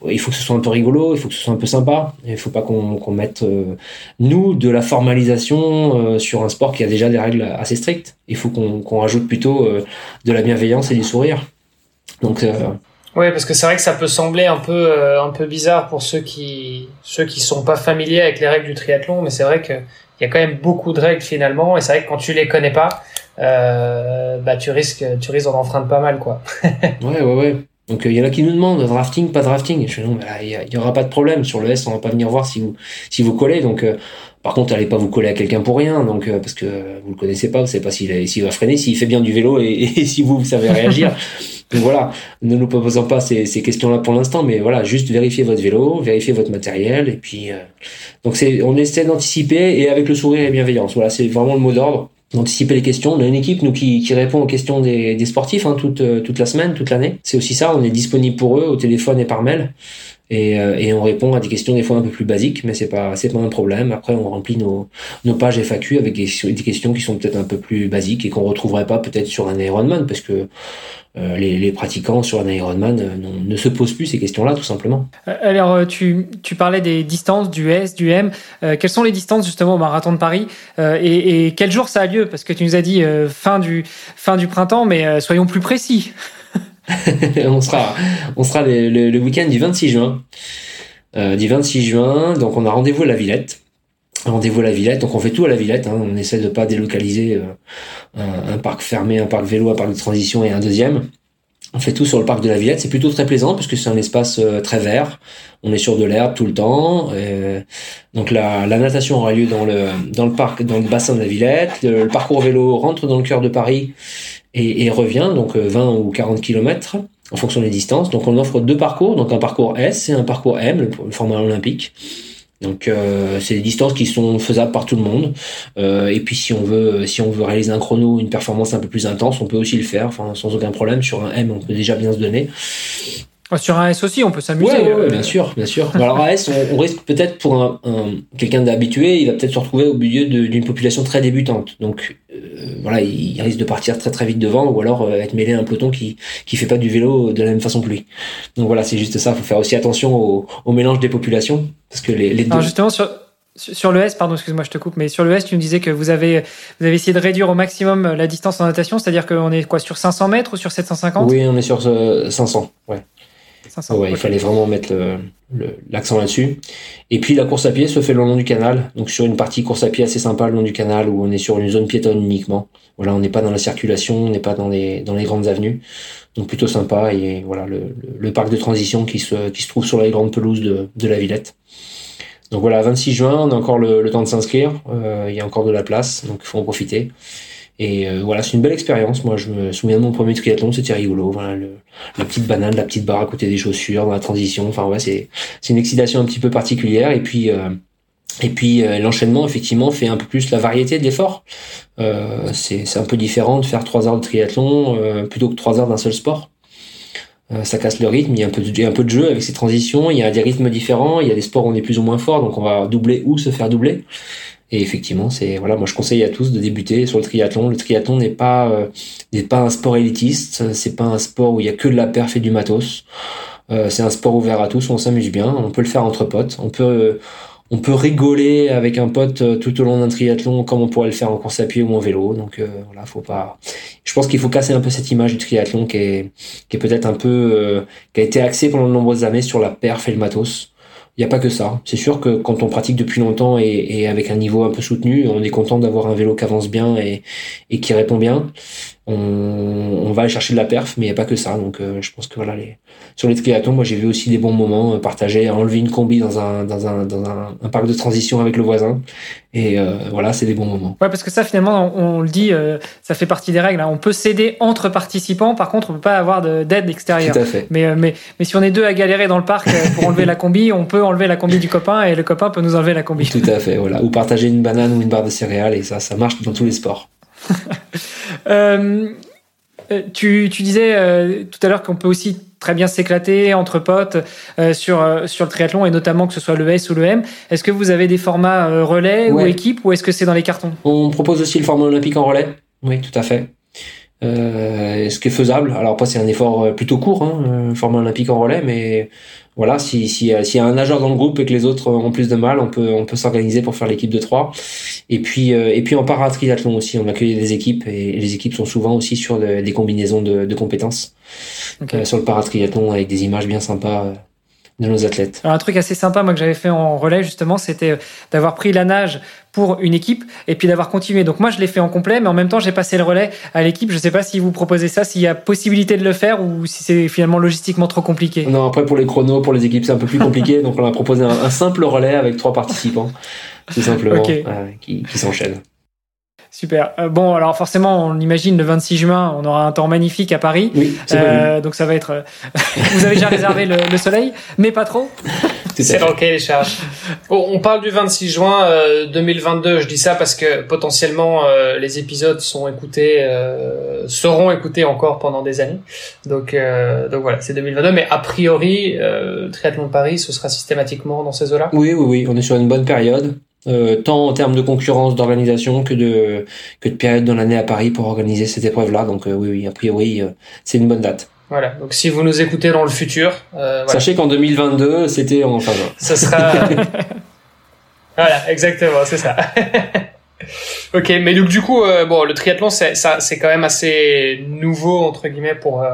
Il faut que ce soit un peu rigolo, il faut que ce soit un peu sympa. Il faut pas qu'on qu'on mette nous de la formalisation sur un sport qui a déjà des règles assez strictes. Il faut qu'on qu'on rajoute plutôt de la bienveillance et du sourire. Donc oui, parce que c'est vrai que ça peut sembler un peu un peu bizarre pour ceux qui ceux qui sont pas familiers avec les règles du triathlon, mais c'est vrai que il y a quand même beaucoup de règles finalement, et c'est vrai que quand tu les connais pas, euh, bah tu risques, tu risques d'en enfreindre pas mal, quoi. ouais, ouais, ouais. Donc il y en a qui nous demandent drafting, pas drafting. Je non, il y, aura pas de problème sur le S, on va pas venir voir si vous si vous collez. Donc euh, par contre, allez pas vous coller à quelqu'un pour rien, donc euh, parce que vous le connaissez pas, vous savez pas s'il va freiner, s'il fait bien du vélo et, si vous, vous savez réagir. donc voilà, ne nous proposons pas ces, ces questions-là pour l'instant, mais voilà, juste vérifier votre vélo, vérifier votre matériel et puis donc c'est, on essaie d'anticiper et avec le sourire et bienveillance. Voilà, c'est vraiment le mot d'ordre d'anticiper les questions. On a une équipe nous qui, qui répond aux questions des, des sportifs hein, toute, euh, toute la semaine, toute l'année. C'est aussi ça, on est disponible pour eux au téléphone et par mail. Et, euh, et, on répond à des questions des fois un peu plus basiques, mais c'est pas c'est pas un problème. Après, on remplit nos, nos pages FAQ avec des, des questions qui sont peut-être un peu plus basiques et qu'on retrouverait pas peut-être sur un Ironman, parce que euh, les, les, pratiquants sur un Ironman euh, ne se posent plus ces questions-là, tout simplement. Alors, tu, tu parlais des distances du S, du M. quelles sont les distances justement au marathon de Paris et, et, quel jour ça a lieu? Parce que tu nous as dit fin du fin du printemps, mais soyons plus précis. on sera, le, week-end du 26 juin. Euh, du 26 juin, donc on a rendez-vous à la Villette. Rendez-vous à la Villette, donc on fait tout à la Villette. Hein. On essaie de pas délocaliser euh, un, parc fermé, un parc vélo, un parc de transition et un deuxième. On fait tout sur le parc de la Villette. C'est plutôt très plaisant parce que c'est un espace euh, très vert. On est sur de l'herbe tout le temps. donc la, natation aura lieu dans le dans le parc, dans le bassin de la Villette. le parcours vélo rentre dans le cœur de Paris et, et revient, donc 20 euh, ou 40 km en fonction des distances. Donc on offre deux parcours, donc un parcours S et un parcours M, le, format olympique. Donc euh, c'est des distances qui sont faisables par tout le monde. Euh, et puis si on veut si on veut réaliser un chrono, une performance un peu plus intense, on peut aussi le faire, enfin sans aucun problème. Sur un M, on peut déjà bien se donner. Sur un S aussi, on peut s'amuser. Ouais, bien sûr, bien sûr. Alors un S, on, risque peut-être pour un, quelqu'un d'habitué, il va peut-être se retrouver au milieu d'une population très débutante. Donc euh, voilà, il, risque de partir très très vite devant, ou alors euh, être mêlé à un peloton qui qui fait pas du vélo de la même façon que lui. Donc voilà, c'est juste ça. Il faut faire aussi attention au, au, mélange des populations, parce que les, les deux. Alors justement sur sur le S, pardon, excuse-moi, je te coupe, mais sur le S, tu me disais que vous avez, vous avez essayé de réduire au maximum la distance en natation, c'est-à-dire qu'on est quoi, sur 500 mètres ou sur 750 Oui, on est sur 500, ouais ouais, il fallait vraiment mettre l'accent là-dessus. Et puis la course à pied se fait le long du canal, donc sur une partie course à pied assez sympa le long du canal où on est sur une zone piétonne uniquement. Voilà, on n'est pas dans la circulation, on n'est pas dans les dans les grandes avenues, donc plutôt sympa. Et voilà le, le, parc de transition qui se qui se trouve sur les grandes pelouses de, de la Villette. Donc voilà, 26 juin, on a encore le, temps de s'inscrire. Euh, il y a encore de la place, donc il faut en profiter. Et euh, voilà, c'est une belle expérience. Moi, je me souviens de mon premier triathlon, c'était rigolo. La petite banane, la petite barre à côté des chaussures, dans la transition. Enfin, ouais, c'est une excitation un petit peu particulière. Et puis euh, puis l'enchaînement, effectivement, fait un peu plus la variété de l'effort. c'est un peu différent de faire trois heures de triathlon plutôt que trois heures d'un seul sport. Euh, ça casse le rythme, il y a un peu, de, un peu de jeu avec ces transitions, il y a des rythmes différents, il y a des sports où on est plus ou moins fort, donc on va doubler ou se faire doubler. Et effectivement, c'est voilà, moi je conseille à tous de débuter sur le triathlon. Le triathlon n'est pas euh, n'est pas un sport élitiste, c'est pas un sport où il y a que de la perf et du matos. Euh, c'est un sport ouvert à tous, on s'amuse bien, on peut le faire entre potes, on peut on peut rigoler avec un pote euh, tout au long d'un triathlon comme on pourrait le faire en course à pied ou en vélo. Donc voilà, faut pas. Je pense qu'il faut casser un peu cette image du triathlon qui est qui est peut-être un peu qui a été axée pendant de nombreuses années sur la perf et le matos. Il n'y a pas que ça. C'est sûr que quand on pratique depuis longtemps et, avec un niveau un peu soutenu, on est content d'avoir un vélo qui avance bien et qui répond bien on, on, va aller chercher de la perf, mais il n'y a pas que ça. Donc euh, je pense que voilà, les, sur les triathlons, moi j'ai vu aussi des bons moments euh, partagés, enlever une combi dans un dans un dans un, un parc de transition avec le voisin, et euh, voilà, c'est des bons moments. Ouais, parce que ça finalement, on, le dit, ça fait partie des règles. Hein. On peut céder entre participants, par contre, on peut pas avoir d'aide extérieure. Tout à fait. Mais mais mais si on est deux à galérer dans le parc pour enlever la combi, on peut enlever la combi du copain et le copain peut nous enlever la combi. Tout à fait, voilà. Ou partager une banane ou une barre de céréales, et ça, ça marche dans tous les sports. Euh, euh, tu, tu, disais euh, tout à l'heure qu'on peut aussi très bien s'éclater entre potes sur, sur le triathlon et notamment que ce soit le S ou le M. Est-ce que vous avez des formats relais ou équipe ou est-ce que c'est dans les cartons? On propose aussi le format olympique en relais. Oui, tout à fait. Euh, ce qui est faisable? Alors après c'est un effort plutôt court, hein, format olympique en relais, mais voilà, si s'il y a un nageur dans le groupe et que les autres ont plus de mal, on peut on peut s'organiser pour faire l'équipe de trois. Et puis euh, et puis en paratriathlon aussi, on accueille des équipes et les équipes sont souvent aussi sur des combinaisons de, de compétences euh, sur le paratriathlon avec des images bien sympas euh, de nos athlètes. un truc assez sympa, moi que j'avais fait en relais justement, c'était d'avoir pris la nage pour une équipe et puis d'avoir continué. Donc moi je l'ai fait en complet, mais en même temps j'ai passé le relais à l'équipe. Je sais pas si vous proposez ça, s'il y a possibilité de le faire ou si c'est finalement logistiquement trop compliqué. Non, après pour les chronos, pour les équipes c'est un peu plus compliqué, donc on a proposé un, simple relais avec trois participants, tout simplement, euh, qui, qui s'enchaînent. Super. Euh, bon, alors forcément, on imagine le 26 juin, on aura un temps magnifique à Paris. Oui, euh, donc ça va être. Euh, vous avez déjà réservé le, soleil, mais pas trop. C'est dans le cahier des charges. on parle du 26 juin 2022. Je dis ça parce que potentiellement les épisodes sont écoutés, seront écoutés encore pendant des années. Donc, donc voilà, c'est 2022. Mais a priori, triathlon de Paris, ce sera systématiquement dans ces eaux-là? Oui, oui, oui. On est sur une bonne période. Euh, tant en termes de concurrence, d'organisation que de que de période dans l'année à Paris pour organiser cette épreuve-là. Donc euh, oui, oui, a priori, euh, c'est une bonne date. Voilà. Donc si vous nous écoutez dans le futur, sachez qu'en 2022, c'était en faveur. Ça sera. voilà, exactement, c'est ça. ok, mais donc du coup, bon, le triathlon, c'est ça, c'est quand même assez nouveau entre guillemets pour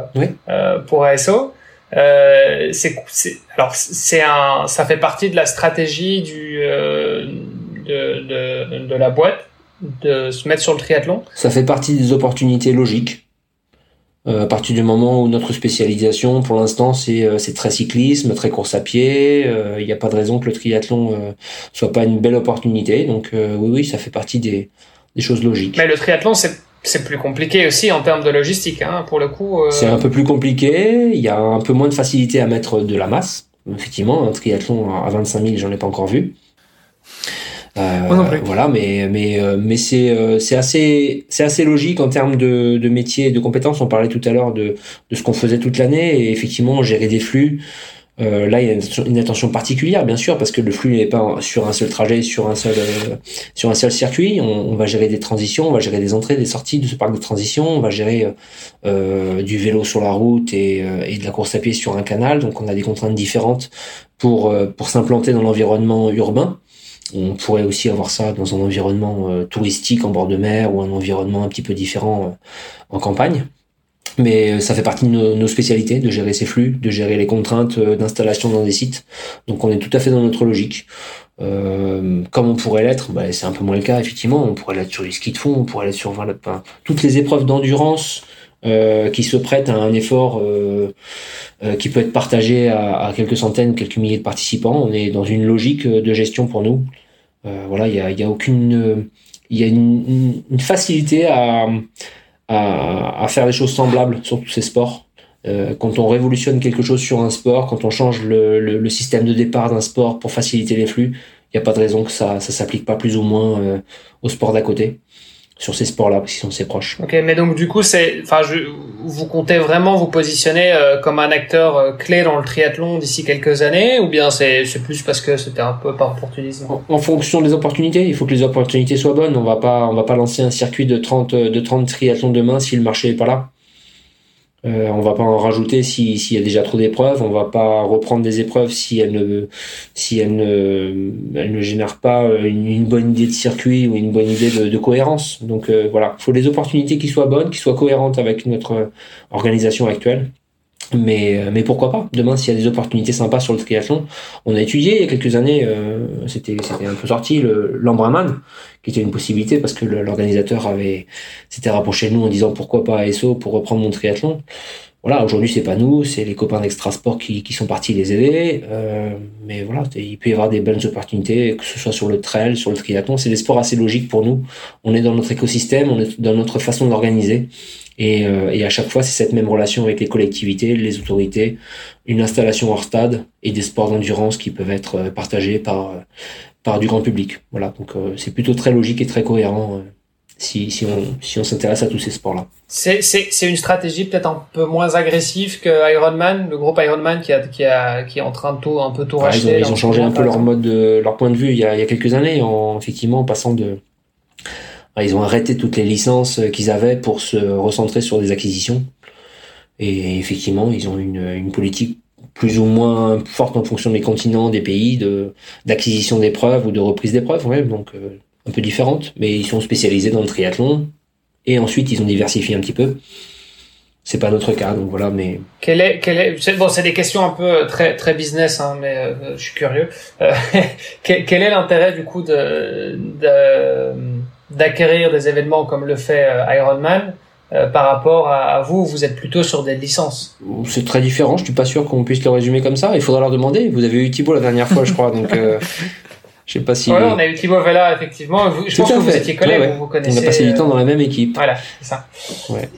pour ASO. c'est alors c'est un ça fait partie de la stratégie du de, de, la boîte de se mettre sur le triathlon Ça fait partie des opportunités logiques. Euh, à partir du moment où notre spécialisation, pour l'instant, c'est euh, très cyclisme, très course à pied, il euh, n'y a pas de raison que le triathlon soit pas une belle opportunité. Donc oui, oui, ça fait partie des, des choses logiques. Mais le triathlon, c'est c'est plus compliqué aussi en termes de logistique, hein, pour le coup. C'est un peu plus compliqué. Il y a un peu moins de facilité à mettre de la masse. Effectivement, un triathlon à 25 000, j'en ai pas encore vu. Euh, voilà, mais mais euh, mais c'est euh, c'est assez c'est assez logique en termes de de métier et de compétences. On parlait tout à l'heure de de ce qu'on faisait toute l'année et effectivement gérer des flux. Euh, là, il y a une, attention particulière, bien sûr, parce que le flux n'est pas sur un seul trajet, sur un seul sur un seul circuit. On, on, va gérer des transitions, on va gérer des entrées, des sorties de ce parc de transition, on va gérer euh, du vélo sur la route et, et de la course à pied sur un canal. Donc, on a des contraintes différentes pour pour s'implanter dans l'environnement urbain. On pourrait aussi avoir ça dans un environnement euh, touristique en bord de mer ou un environnement un petit peu différent euh, en campagne. Mais euh, ça fait partie de nos, spécialités, de gérer ces flux, de gérer les contraintes d'installation dans des sites. Donc on est tout à fait dans notre logique. Comme on pourrait l'être, bah, c'est un peu moins le cas effectivement. On pourrait l'être sur les skis de fond, on pourrait l'être sur voilà, toutes les épreuves d'endurance qui se prête à un effort qui peut être partagé à, quelques centaines, quelques milliers de participants. On est dans une logique de gestion pour nous. voilà, il y a, y a, aucune, il y a une, une facilité à, à, à, faire des choses semblables sur tous ces sports. Euh, quand on révolutionne quelque chose sur un sport, quand on change le, le, le système de départ d'un sport pour faciliter les flux, il n'y a pas de raison que ça ça s'applique pas plus ou moins euh, au sport d'à côté sur ces sports-là parce qu'ils sont assez proches. Ok, mais donc du coup, c'est, enfin, je, vous comptez vraiment vous positionner euh, comme un acteur euh, clé dans le triathlon d'ici quelques années, ou bien c'est, c'est plus parce que c'était un peu par opportunisme? En, en, fonction des opportunités, il faut que les opportunités soient bonnes. On va pas, on va pas lancer un circuit de 30 de 30 triathlons demain si le marché est pas là. Euh, on va pas en rajouter s'il y a déjà trop d'épreuves. On va pas reprendre des épreuves si elles ne, si elles ne, elles ne génèrent pas une, bonne idée de circuit ou une bonne idée de, de cohérence. Donc euh, voilà, il faut des opportunités qui soient bonnes, qui soient cohérentes avec notre organisation actuelle. Mais, euh, mais pourquoi pas? Demain, s'il y a des opportunités sympas sur le triathlon, on a étudié il y a quelques années, euh, c'était un peu sorti l'Embraman, qui était une possibilité parce que l'organisateur avait s'était rapproché de nous en disant pourquoi pas ASO pour reprendre mon triathlon. Voilà, aujourd'hui c'est pas nous, c'est les copains d'Extra Sport qui, qui sont partis les aider. Euh, mais voilà, il peut y avoir des bonnes opportunités, que ce soit sur le trail, sur le triathlon. C'est des sports assez logiques pour nous. On est dans notre écosystème, on est dans notre façon d'organiser. Et, euh, et à chaque fois, c'est cette même relation avec les collectivités, les autorités, une installation hors stade et des sports d'endurance qui peuvent être euh, partagés par, euh, par du grand public. Voilà, donc c'est plutôt très logique et très cohérent si, si on si on s'intéresse à tous ces sports-là. C'est c'est une stratégie peut-être un peu moins agressive que Ironman, le groupe Ironman qui a qui a qui est en train de tout un peu tout racheter. Ils ont, ils ont changé un peu leur mode, de, leur point de vue il y a il y a quelques années en effectivement en passant de ils ont arrêté toutes les licences qu'ils avaient pour se recentrer sur des acquisitions. Et effectivement, ils ont une, politique plus ou moins forte en fonction des continents, des pays, de d'acquisition d'épreuves ou de reprise d'épreuves, donc euh, un peu différente. Mais ils sont spécialisés dans le triathlon. Et ensuite, ils ont diversifié un petit peu. C'est pas notre cas, donc voilà. Mais est, est, bon, c'est des questions un peu très très business, hein, mais euh, je suis curieux. Euh, quel, est l'intérêt du coup de d'acquérir des événements comme le fait euh, Ironman euh, par rapport à, vous, vous êtes plutôt sur des licences. C'est très différent, je suis pas sûr qu'on puisse le résumer comme ça, il faudra leur demander. Vous avez eu Thibaut la dernière fois, je crois, donc euh, je sais pas si... Ouais, on a eu Thibaut Vella, effectivement, je pense que vous étiez collègues, vous, vous connaissez... On a passé du temps dans la même équipe. Voilà, c'est ça. Ouais.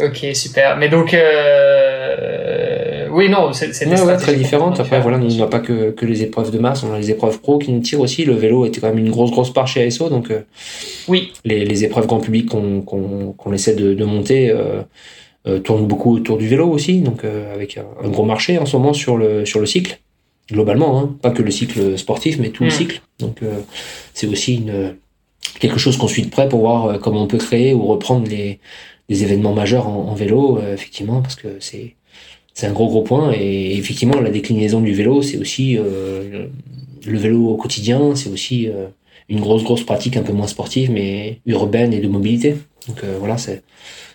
Ok, super. Mais donc, euh... oui, non, c'est ouais, ouais, très différente. Après, voilà, on n'a pas que, que les épreuves de masse, on a les épreuves pro qui nous tirent aussi. Le vélo était quand même une grosse, grosse part chez ASO, donc euh, oui. les, les épreuves grand public qu'on essaie de, de monter euh, euh, tournent beaucoup autour du vélo aussi, donc euh, avec un, gros marché en ce moment sur le sur le cycle globalement, hein. pas que le cycle sportif, mais tout le hmm. cycle. Donc, c'est aussi une quelque chose qu'on suit de près pour voir comment on peut créer ou reprendre les événements majeurs en, en vélo, effectivement, parce que c'est c'est un gros gros point. Et effectivement, la déclinaison du vélo, c'est aussi euh, le vélo au quotidien, c'est aussi euh, une grosse grosse pratique un peu moins sportive, mais urbaine et de mobilité. Donc voilà, c'est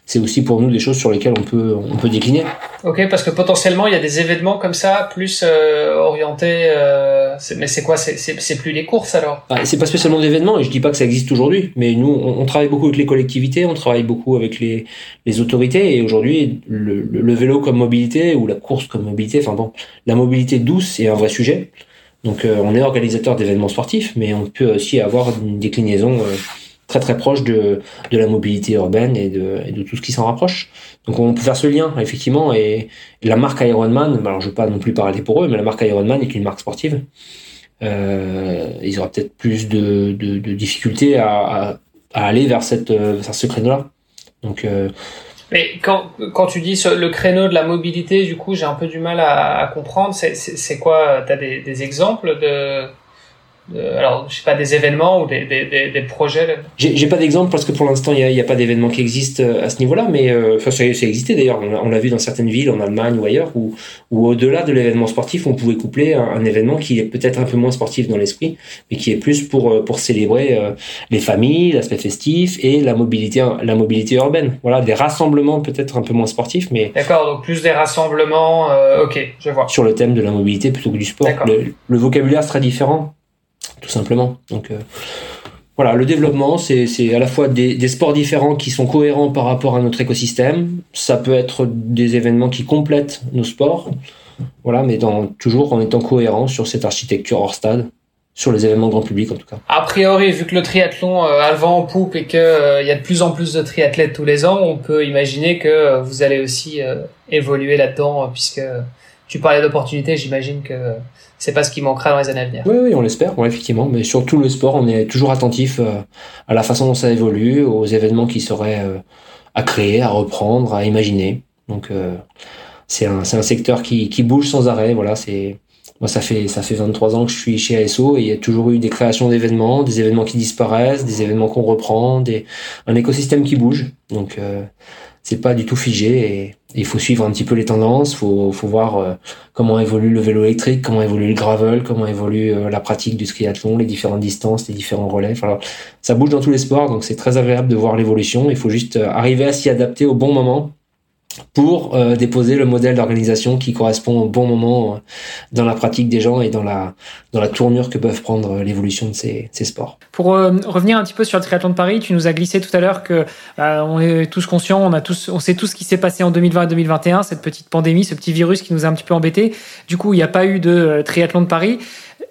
c'est aussi pour nous des choses sur lesquelles on peut on peut décliner. Ok, parce que potentiellement il y a des événements comme ça plus euh, orientés. Euh, mais c'est quoi? C'est plus les courses alors? Ah, C'est pas spécialement d'événements et je dis pas que ça existe aujourd'hui, mais nous on, on, travaille beaucoup avec les collectivités, on travaille beaucoup avec les les autorités et aujourd'hui le, le, vélo comme mobilité ou la course comme mobilité, enfin bon, la mobilité douce est un vrai sujet. Donc euh, on est organisateur d'événements sportifs, mais on peut aussi avoir une déclinaison euh, très très proche de, de la mobilité urbaine et de, de tout ce qui s'en rapproche. Donc on peut faire ce lien, effectivement, et, la marque Ironman, alors je ne veux pas non plus parler pour eux, mais la marque Ironman est une marque sportive. Euh, ils auraient peut-être plus de, de, difficultés à, à, aller vers, cette, vers ce créneau-là. Donc euh, mais quand, quand tu dis le créneau de la mobilité, du coup, j'ai un peu du mal à, comprendre. C'est quoi? Tu as des exemples de, alors, je sais pas, des événements ou des, des, des, des projets J'ai pas d'exemple parce que pour l'instant, il n'y a, y a, pas d'événement qui existe euh, à ce niveau-là, mais euh, ça, ça existait d'ailleurs. On l'a vu dans certaines villes, en Allemagne ou ailleurs, où, où au-delà de l'événement sportif, on pouvait coupler un, un événement qui est peut-être un peu moins sportif dans l'esprit, mais qui est plus pour, euh, pour célébrer les familles, l'aspect festif et la mobilité, la mobilité urbaine. Voilà, des rassemblements peut-être un peu moins sportifs, mais. D'accord, donc plus des rassemblements, euh, ok, je vois. Sur le thème de la mobilité plutôt que du sport. Le, le vocabulaire sera différent tout simplement. Donc, euh, voilà, le développement, c'est à la fois des, sports différents qui sont cohérents par rapport à notre écosystème. Ça peut être des événements qui complètent nos sports. Voilà, mais dans, toujours en étant cohérent sur cette architecture hors stade, sur les événements grand public en tout cas. A priori, vu que le triathlon euh, a le vent en poupe et qu'il euh, y a de plus en plus de triathlètes tous les ans, on peut imaginer que euh, vous allez aussi évoluer là-dedans, puisque tu parlais d'opportunités, j'imagine que c'est pas ce qui manquera dans les années à venir. Oui, oui, on l'espère, ouais, effectivement. Mais sur tout le sport, on est toujours attentif à la façon dont ça évolue, aux événements qui seraient à créer, à reprendre, à imaginer. Donc, c'est un, un secteur qui, qui bouge sans arrêt. Voilà, c'est moi, ça fait ça fait 23 ans que je suis chez ASO et il y a toujours eu des créations d'événements, des événements qui disparaissent, des événements qu'on reprend, des un écosystème qui bouge. Donc euh, c'est pas du tout figé et il faut suivre un petit peu les tendances, faut faut voir euh, comment évolue le vélo électrique, comment évolue le gravel, comment évolue euh, la pratique du triathlon, les différentes distances, les différents relais. Enfin, ça bouge dans tous les sports, donc c'est très agréable de voir l'évolution. Il faut juste euh, arriver à s'y adapter au bon moment pour euh, déposer le modèle d'organisation qui correspond au bon moment euh, dans la pratique des gens et dans la dans la tournure que peuvent prendre euh, l'évolution de ces, ces sports. Pour revenir un petit peu sur le triathlon de Paris, tu nous as glissé tout à l'heure que on est tous conscients, on a tous on sait tout ce qui s'est passé en 2020 et 2021, cette petite pandémie, ce petit virus qui nous a un petit peu embêtés. Du coup, il n'y a pas eu de triathlon de Paris.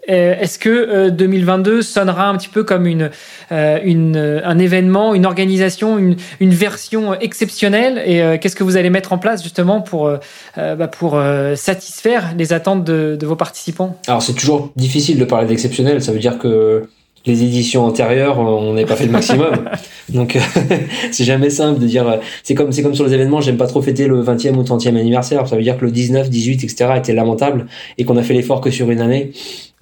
Euh, est-ce que 2022 euh, sonnera un petit peu comme une, euh, un événement, une organisation, une, version exceptionnelle? Et qu'est-ce que vous allez mettre en place justement pour, bah pour satisfaire les attentes de vos participants? Alors c'est toujours difficile de parler d'exceptionnel. Ça veut dire que les éditions antérieures, on n'a pas fait le maximum. Donc c'est jamais simple de dire. C'est comme c'est comme sur les événements. J'aime pas trop fêter le 20e ou 30e anniversaire. Ça veut dire que le 19, 18, etc. était lamentable et qu'on a fait l'effort que sur une année.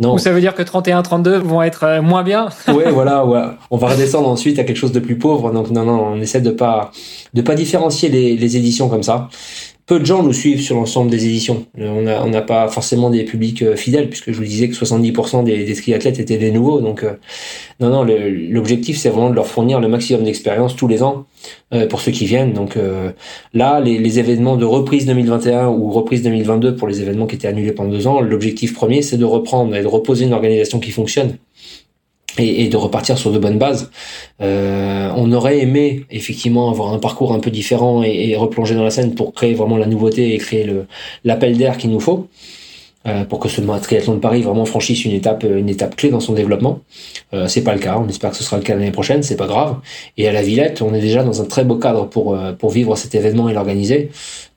Non. Ou ça veut dire que 31, 32 vont être euh, moins bien. ouais, voilà, ouais. On va redescendre ensuite à quelque chose de plus pauvre. Donc non, non, on essaie de pas de pas différencier les, les éditions comme ça peu de gens nous suivent sur l'ensemble des éditions. Euh, on n'a pas forcément des publics euh, fidèles, puisque je vous disais que 70% des, des triathlètes étaient des nouveaux. Donc, euh, non, non, l'objectif, c'est vraiment de leur fournir le maximum d'expérience tous les ans pour ceux qui viennent. Donc là, les, les, événements de reprise 2021 ou reprise 2022 pour les événements qui étaient annulés pendant deux ans, l'objectif premier, c'est de reprendre et de reposer une organisation qui fonctionne et, et, de repartir sur de bonnes bases. Euh, on aurait aimé effectivement avoir un parcours un peu différent et, et, replonger dans la scène pour créer vraiment la nouveauté et créer l'appel d'air qu'il nous faut euh, pour que ce triathlon de Paris vraiment franchisse une étape une étape clé dans son développement. Euh, c'est pas le cas. On espère que ce sera le cas l'année prochaine. C'est pas grave. Et à la Villette, on est déjà dans un très beau cadre pour euh, pour vivre cet événement et l'organiser.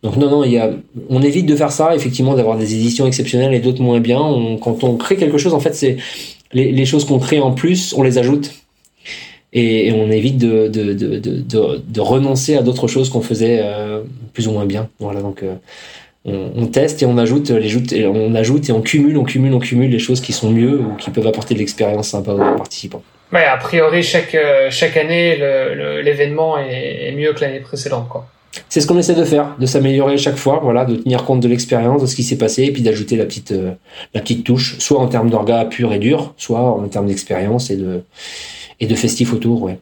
Donc non non, il y a on évite de faire ça effectivement d'avoir des éditions exceptionnelles et d'autres moins bien. On, quand on crée quelque chose en fait c'est les, choses qu'on crée en plus, on les ajoute. Et, on évite de, renoncer à d'autres choses qu'on faisait euh, plus ou moins bien. Voilà, donc euh, on, teste et on ajoute, les, et on ajoute et on cumule, on cumule, on cumule les choses qui sont mieux ou qui peuvent apporter de l'expérience sympa aux participants. A priori, chaque, euh, année, l'événement est, mieux que l'année précédente. C'est ce qu'on essaie de faire, de s'améliorer chaque fois, voilà, de tenir compte de l'expérience, de ce qui s'est passé, et puis d'ajouter la petite, euh, la petite touche, soit en termes d'orga pur et dur, soit en termes d'expérience et de, et de festif autour, ouais.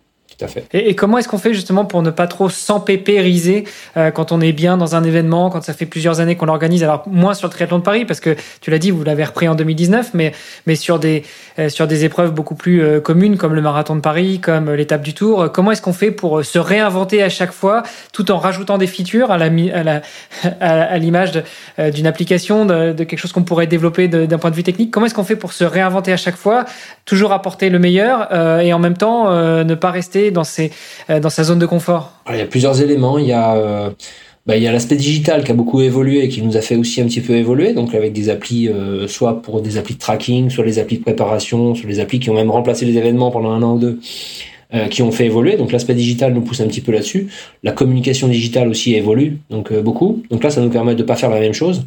Et, comment est-ce qu'on fait justement pour ne pas trop s'empépériser euh, quand on est bien dans un événement, quand ça fait plusieurs années qu'on l'organise? Alors moins sur le triathlon de Paris parce que tu l'as dit, vous l'avez repris en 2019, mais mais sur des euh, sur des épreuves beaucoup plus euh, communes comme le marathon de Paris, comme l'étape du Tour. Comment est-ce qu'on fait pour se réinventer à chaque fois, tout en rajoutant des features à la à la à, l'image d'une application, de, quelque chose qu'on pourrait développer d'un point de vue technique? Comment est-ce qu'on fait pour se réinventer à chaque fois, toujours apporter le meilleur et en même temps ne pas rester dans, ses, euh, dans sa zone de confort Il y a plusieurs éléments. Il y a, euh, bah, il y a l'aspect digital qui a beaucoup évolué et qui nous a fait aussi un petit peu évoluer. Donc avec des applis, euh, soit pour des applis de tracking, soit les applis de préparation, soit les applis qui ont même remplacé les événements pendant un an ou deux qui ont fait évoluer. Donc l'aspect digital nous pousse un petit peu là-dessus. La communication digitale aussi évolue, donc beaucoup. Donc là, ça nous permet de pas faire la même chose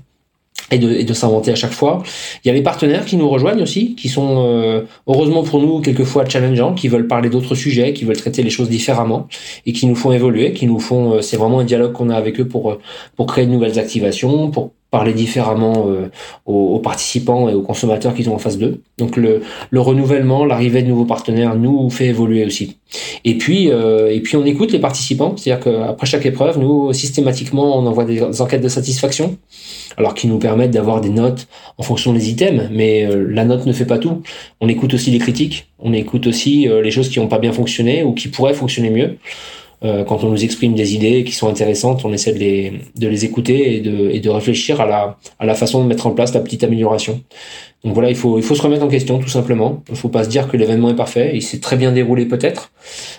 et de, et de s'inventer à chaque fois. Il y a les partenaires qui nous rejoignent aussi, qui sont euh, heureusement pour nous quelquefois challengeants, qui veulent parler d'autres sujets, qui veulent traiter les choses différemment et qui nous font évoluer, qui nous font. Euh, c'est vraiment un dialogue qu'on a avec eux pour euh, pour créer de nouvelles activations, pour parler différemment euh, aux, participants et aux consommateurs qu'ils ont en face d'eux. Donc le, le renouvellement, l'arrivée de nouveaux partenaires nous fait évoluer aussi. Et puis euh, et puis on écoute les participants, c'est-à-dire qu'après chaque épreuve, nous systématiquement on envoie des enquêtes de satisfaction, alors qui nous permettent d'avoir des notes en fonction des items, mais euh, la note ne fait pas tout. On écoute aussi les critiques, on écoute aussi les choses qui n'ont pas bien fonctionné ou qui pourraient fonctionner mieux. Euh, quand on nous exprime des idées qui sont intéressantes, on essaie de les, de les écouter et de, et de réfléchir à la, à la façon de mettre en place la petite amélioration. Donc voilà, il faut, il faut se remettre en question tout simplement. Il ne faut pas se dire que l'événement est parfait. Il s'est très bien déroulé peut-être,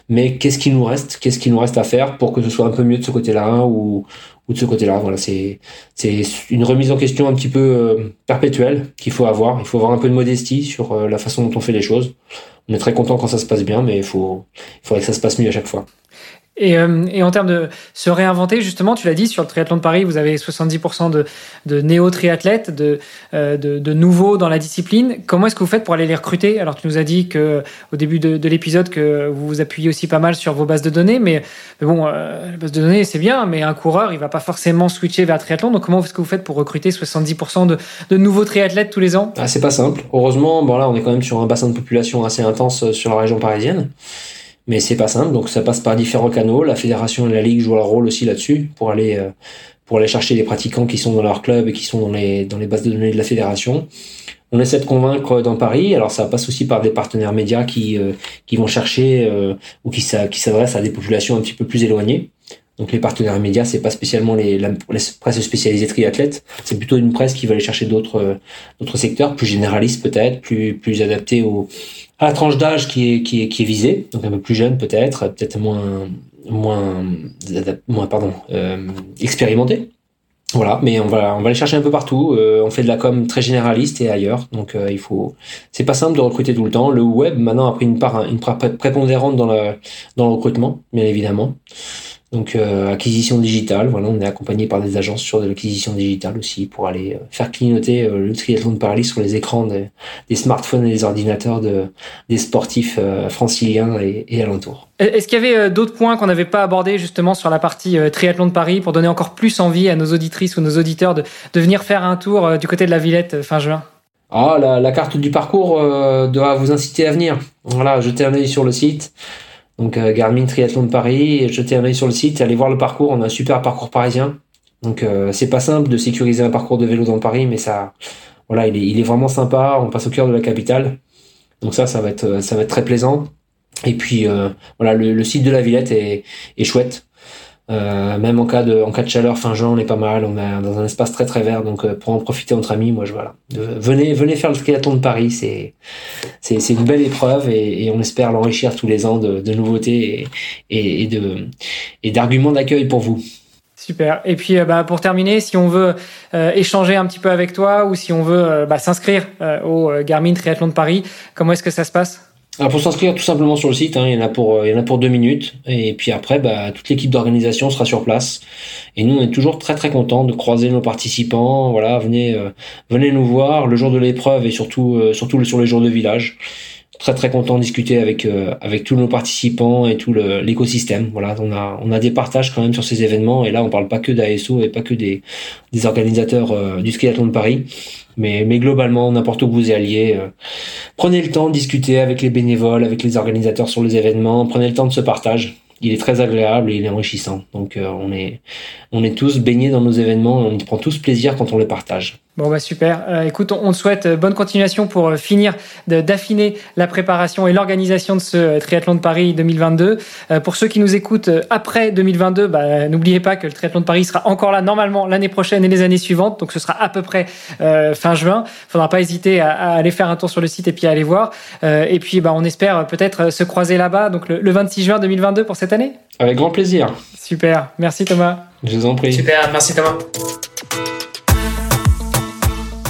mais qu'est-ce qu'il nous reste? Qu'est-ce qu'il nous reste à faire pour que ce soit un peu mieux de ce côté-là ou, ou de ce côté-là? Voilà, c'est c'est une remise en question un petit peu euh, perpétuelle qu'il faut avoir. Il faut avoir un peu de modestie sur euh, la façon dont on fait les choses. On est très content quand ça se passe bien, mais il faut il faudrait que ça se passe mieux à chaque fois. Et, euh, et, en termes de se réinventer, justement, tu l'as dit, sur le triathlon de Paris, vous avez 70% de, de néo-triathlètes, de, euh, de, de, nouveaux dans la discipline. Comment est-ce que vous faites pour aller les recruter? Alors, tu nous as dit que au début de, de l'épisode que vous vous appuyez aussi pas mal sur vos bases de données, mais, bon, euh, la base de données, c'est bien, mais un coureur, il va pas forcément switcher vers triathlon. Donc, comment est-ce que vous faites pour recruter 70% de, de nouveaux triathlètes tous les ans? Ah, C'est pas simple. Heureusement, bon là, on est quand même sur un bassin de population assez intense sur la région parisienne mais c'est pas simple. Donc ça passe par différents canaux. La fédération et la ligue jouent leur rôle aussi là-dessus pour aller euh, pour aller chercher les pratiquants qui sont dans leur club et qui sont dans les dans les bases de données de la fédération. On essaie de convaincre dans Paris. Alors ça passe aussi par des partenaires médias qui euh, qui vont chercher euh, ou qui qui s'adressent à des populations un petit peu plus éloignées. Donc les partenaires médias, c'est pas spécialement les, la, presse spécialisée triathlète, c'est plutôt une presse qui va aller chercher d'autres d'autres secteurs plus généralistes peut-être, plus plus adaptés aux à la tranche d'âge qui est, qui, est, qui est visée, donc un peu plus jeune peut-être, peut-être moins, moins, moins pardon, euh, expérimenté. Voilà, mais on va on va les chercher un peu partout. Euh, on fait de la com très généraliste et ailleurs, donc euh, il faut. C'est pas simple de recruter tout le temps. Le web maintenant a pris une part une part prépondérante dans le dans le recrutement, bien évidemment. Donc euh, acquisition digitale, voilà, on est accompagné par des agences sur de l'acquisition digitale aussi pour aller euh, faire clignoter euh, le triathlon de Paris sur les écrans des smartphones et des ordinateurs de, des sportifs franciliens et, et alentours. Est-ce qu'il y avait d'autres points qu'on n'avait pas abordés justement sur la partie triathlon de Paris pour donner encore plus envie à nos auditrices ou nos auditeurs de, de venir faire un tour du côté de la Villette fin juin? Ah, la, la, carte du parcours doit vous inciter à venir. Voilà, jetez un œil sur le site. Donc euh, Garmin Triathlon de Paris, jetez un œil sur le site, allez voir le parcours, on a un super parcours parisien. Donc euh, c'est pas simple de sécuriser un parcours de vélo dans Paris, mais ça, voilà, il est, vraiment sympa. On passe au cœur de la capitale, donc ça, ça va être, ça va être très plaisant. Et puis euh, voilà, le, le, site de la Villette est, est chouette. Euh, même en cas de chaleur fin juin, on est pas mal. On est dans un espace très très vert, donc euh, pour en profiter entre amis, moi je voilà. venez venez faire le triathlon de Paris, c'est une belle épreuve et, on espère l'enrichir tous les ans de, nouveautés et, d'arguments d'accueil pour vous. Super. Et puis, euh, bah, pour terminer, si on veut euh, échanger un petit peu avec toi ou si on veut bah, s'inscrire au Garmin Triathlon de Paris, comment est-ce que ça se passe? Alors pour s'inscrire tout simplement sur le site, hein, il y en a pour euh, il y en a pour deux minutes et puis après bah, toute l'équipe d'organisation sera sur place et nous on est toujours très très contents de croiser nos participants. Voilà, venez euh, venez nous voir le jour de l'épreuve et surtout euh, surtout sur les jours de village. Très très content de discuter avec avec tous nos participants et tout l'écosystème. Voilà, on a on a des partages quand même sur ces événements et là on parle pas que d'ASO et pas que des des organisateurs du skiathlon de Paris. Mais, globalement, n'importe où vous alliez, euh, prenez le temps de discuter avec les bénévoles, avec les organisateurs sur les événements, prenez le temps de ce partage. Il est très agréable et il est enrichissant. Donc euh, on est on est tous baignés dans nos événements, et on y prend tous plaisir quand on les partage. Bon bah super. Euh, écoute, on te souhaite euh, bonne continuation pour euh, finir d'affiner la préparation et l'organisation de ce triathlon de Paris 2022. pour ceux qui nous écoutent après 2022, bah, n'oubliez pas que le triathlon de Paris sera encore là normalement l'année prochaine et les années suivantes. Donc ce sera à peu près fin juin. Faudra pas hésiter à, aller faire un tour sur le site et puis à aller voir. et puis bah on espère peut-être se croiser là-bas. Donc le, le 26 juin 2022 pour cette année. Avec grand plaisir. Super. Merci Thomas. Je vous en prie. Super. Merci Thomas.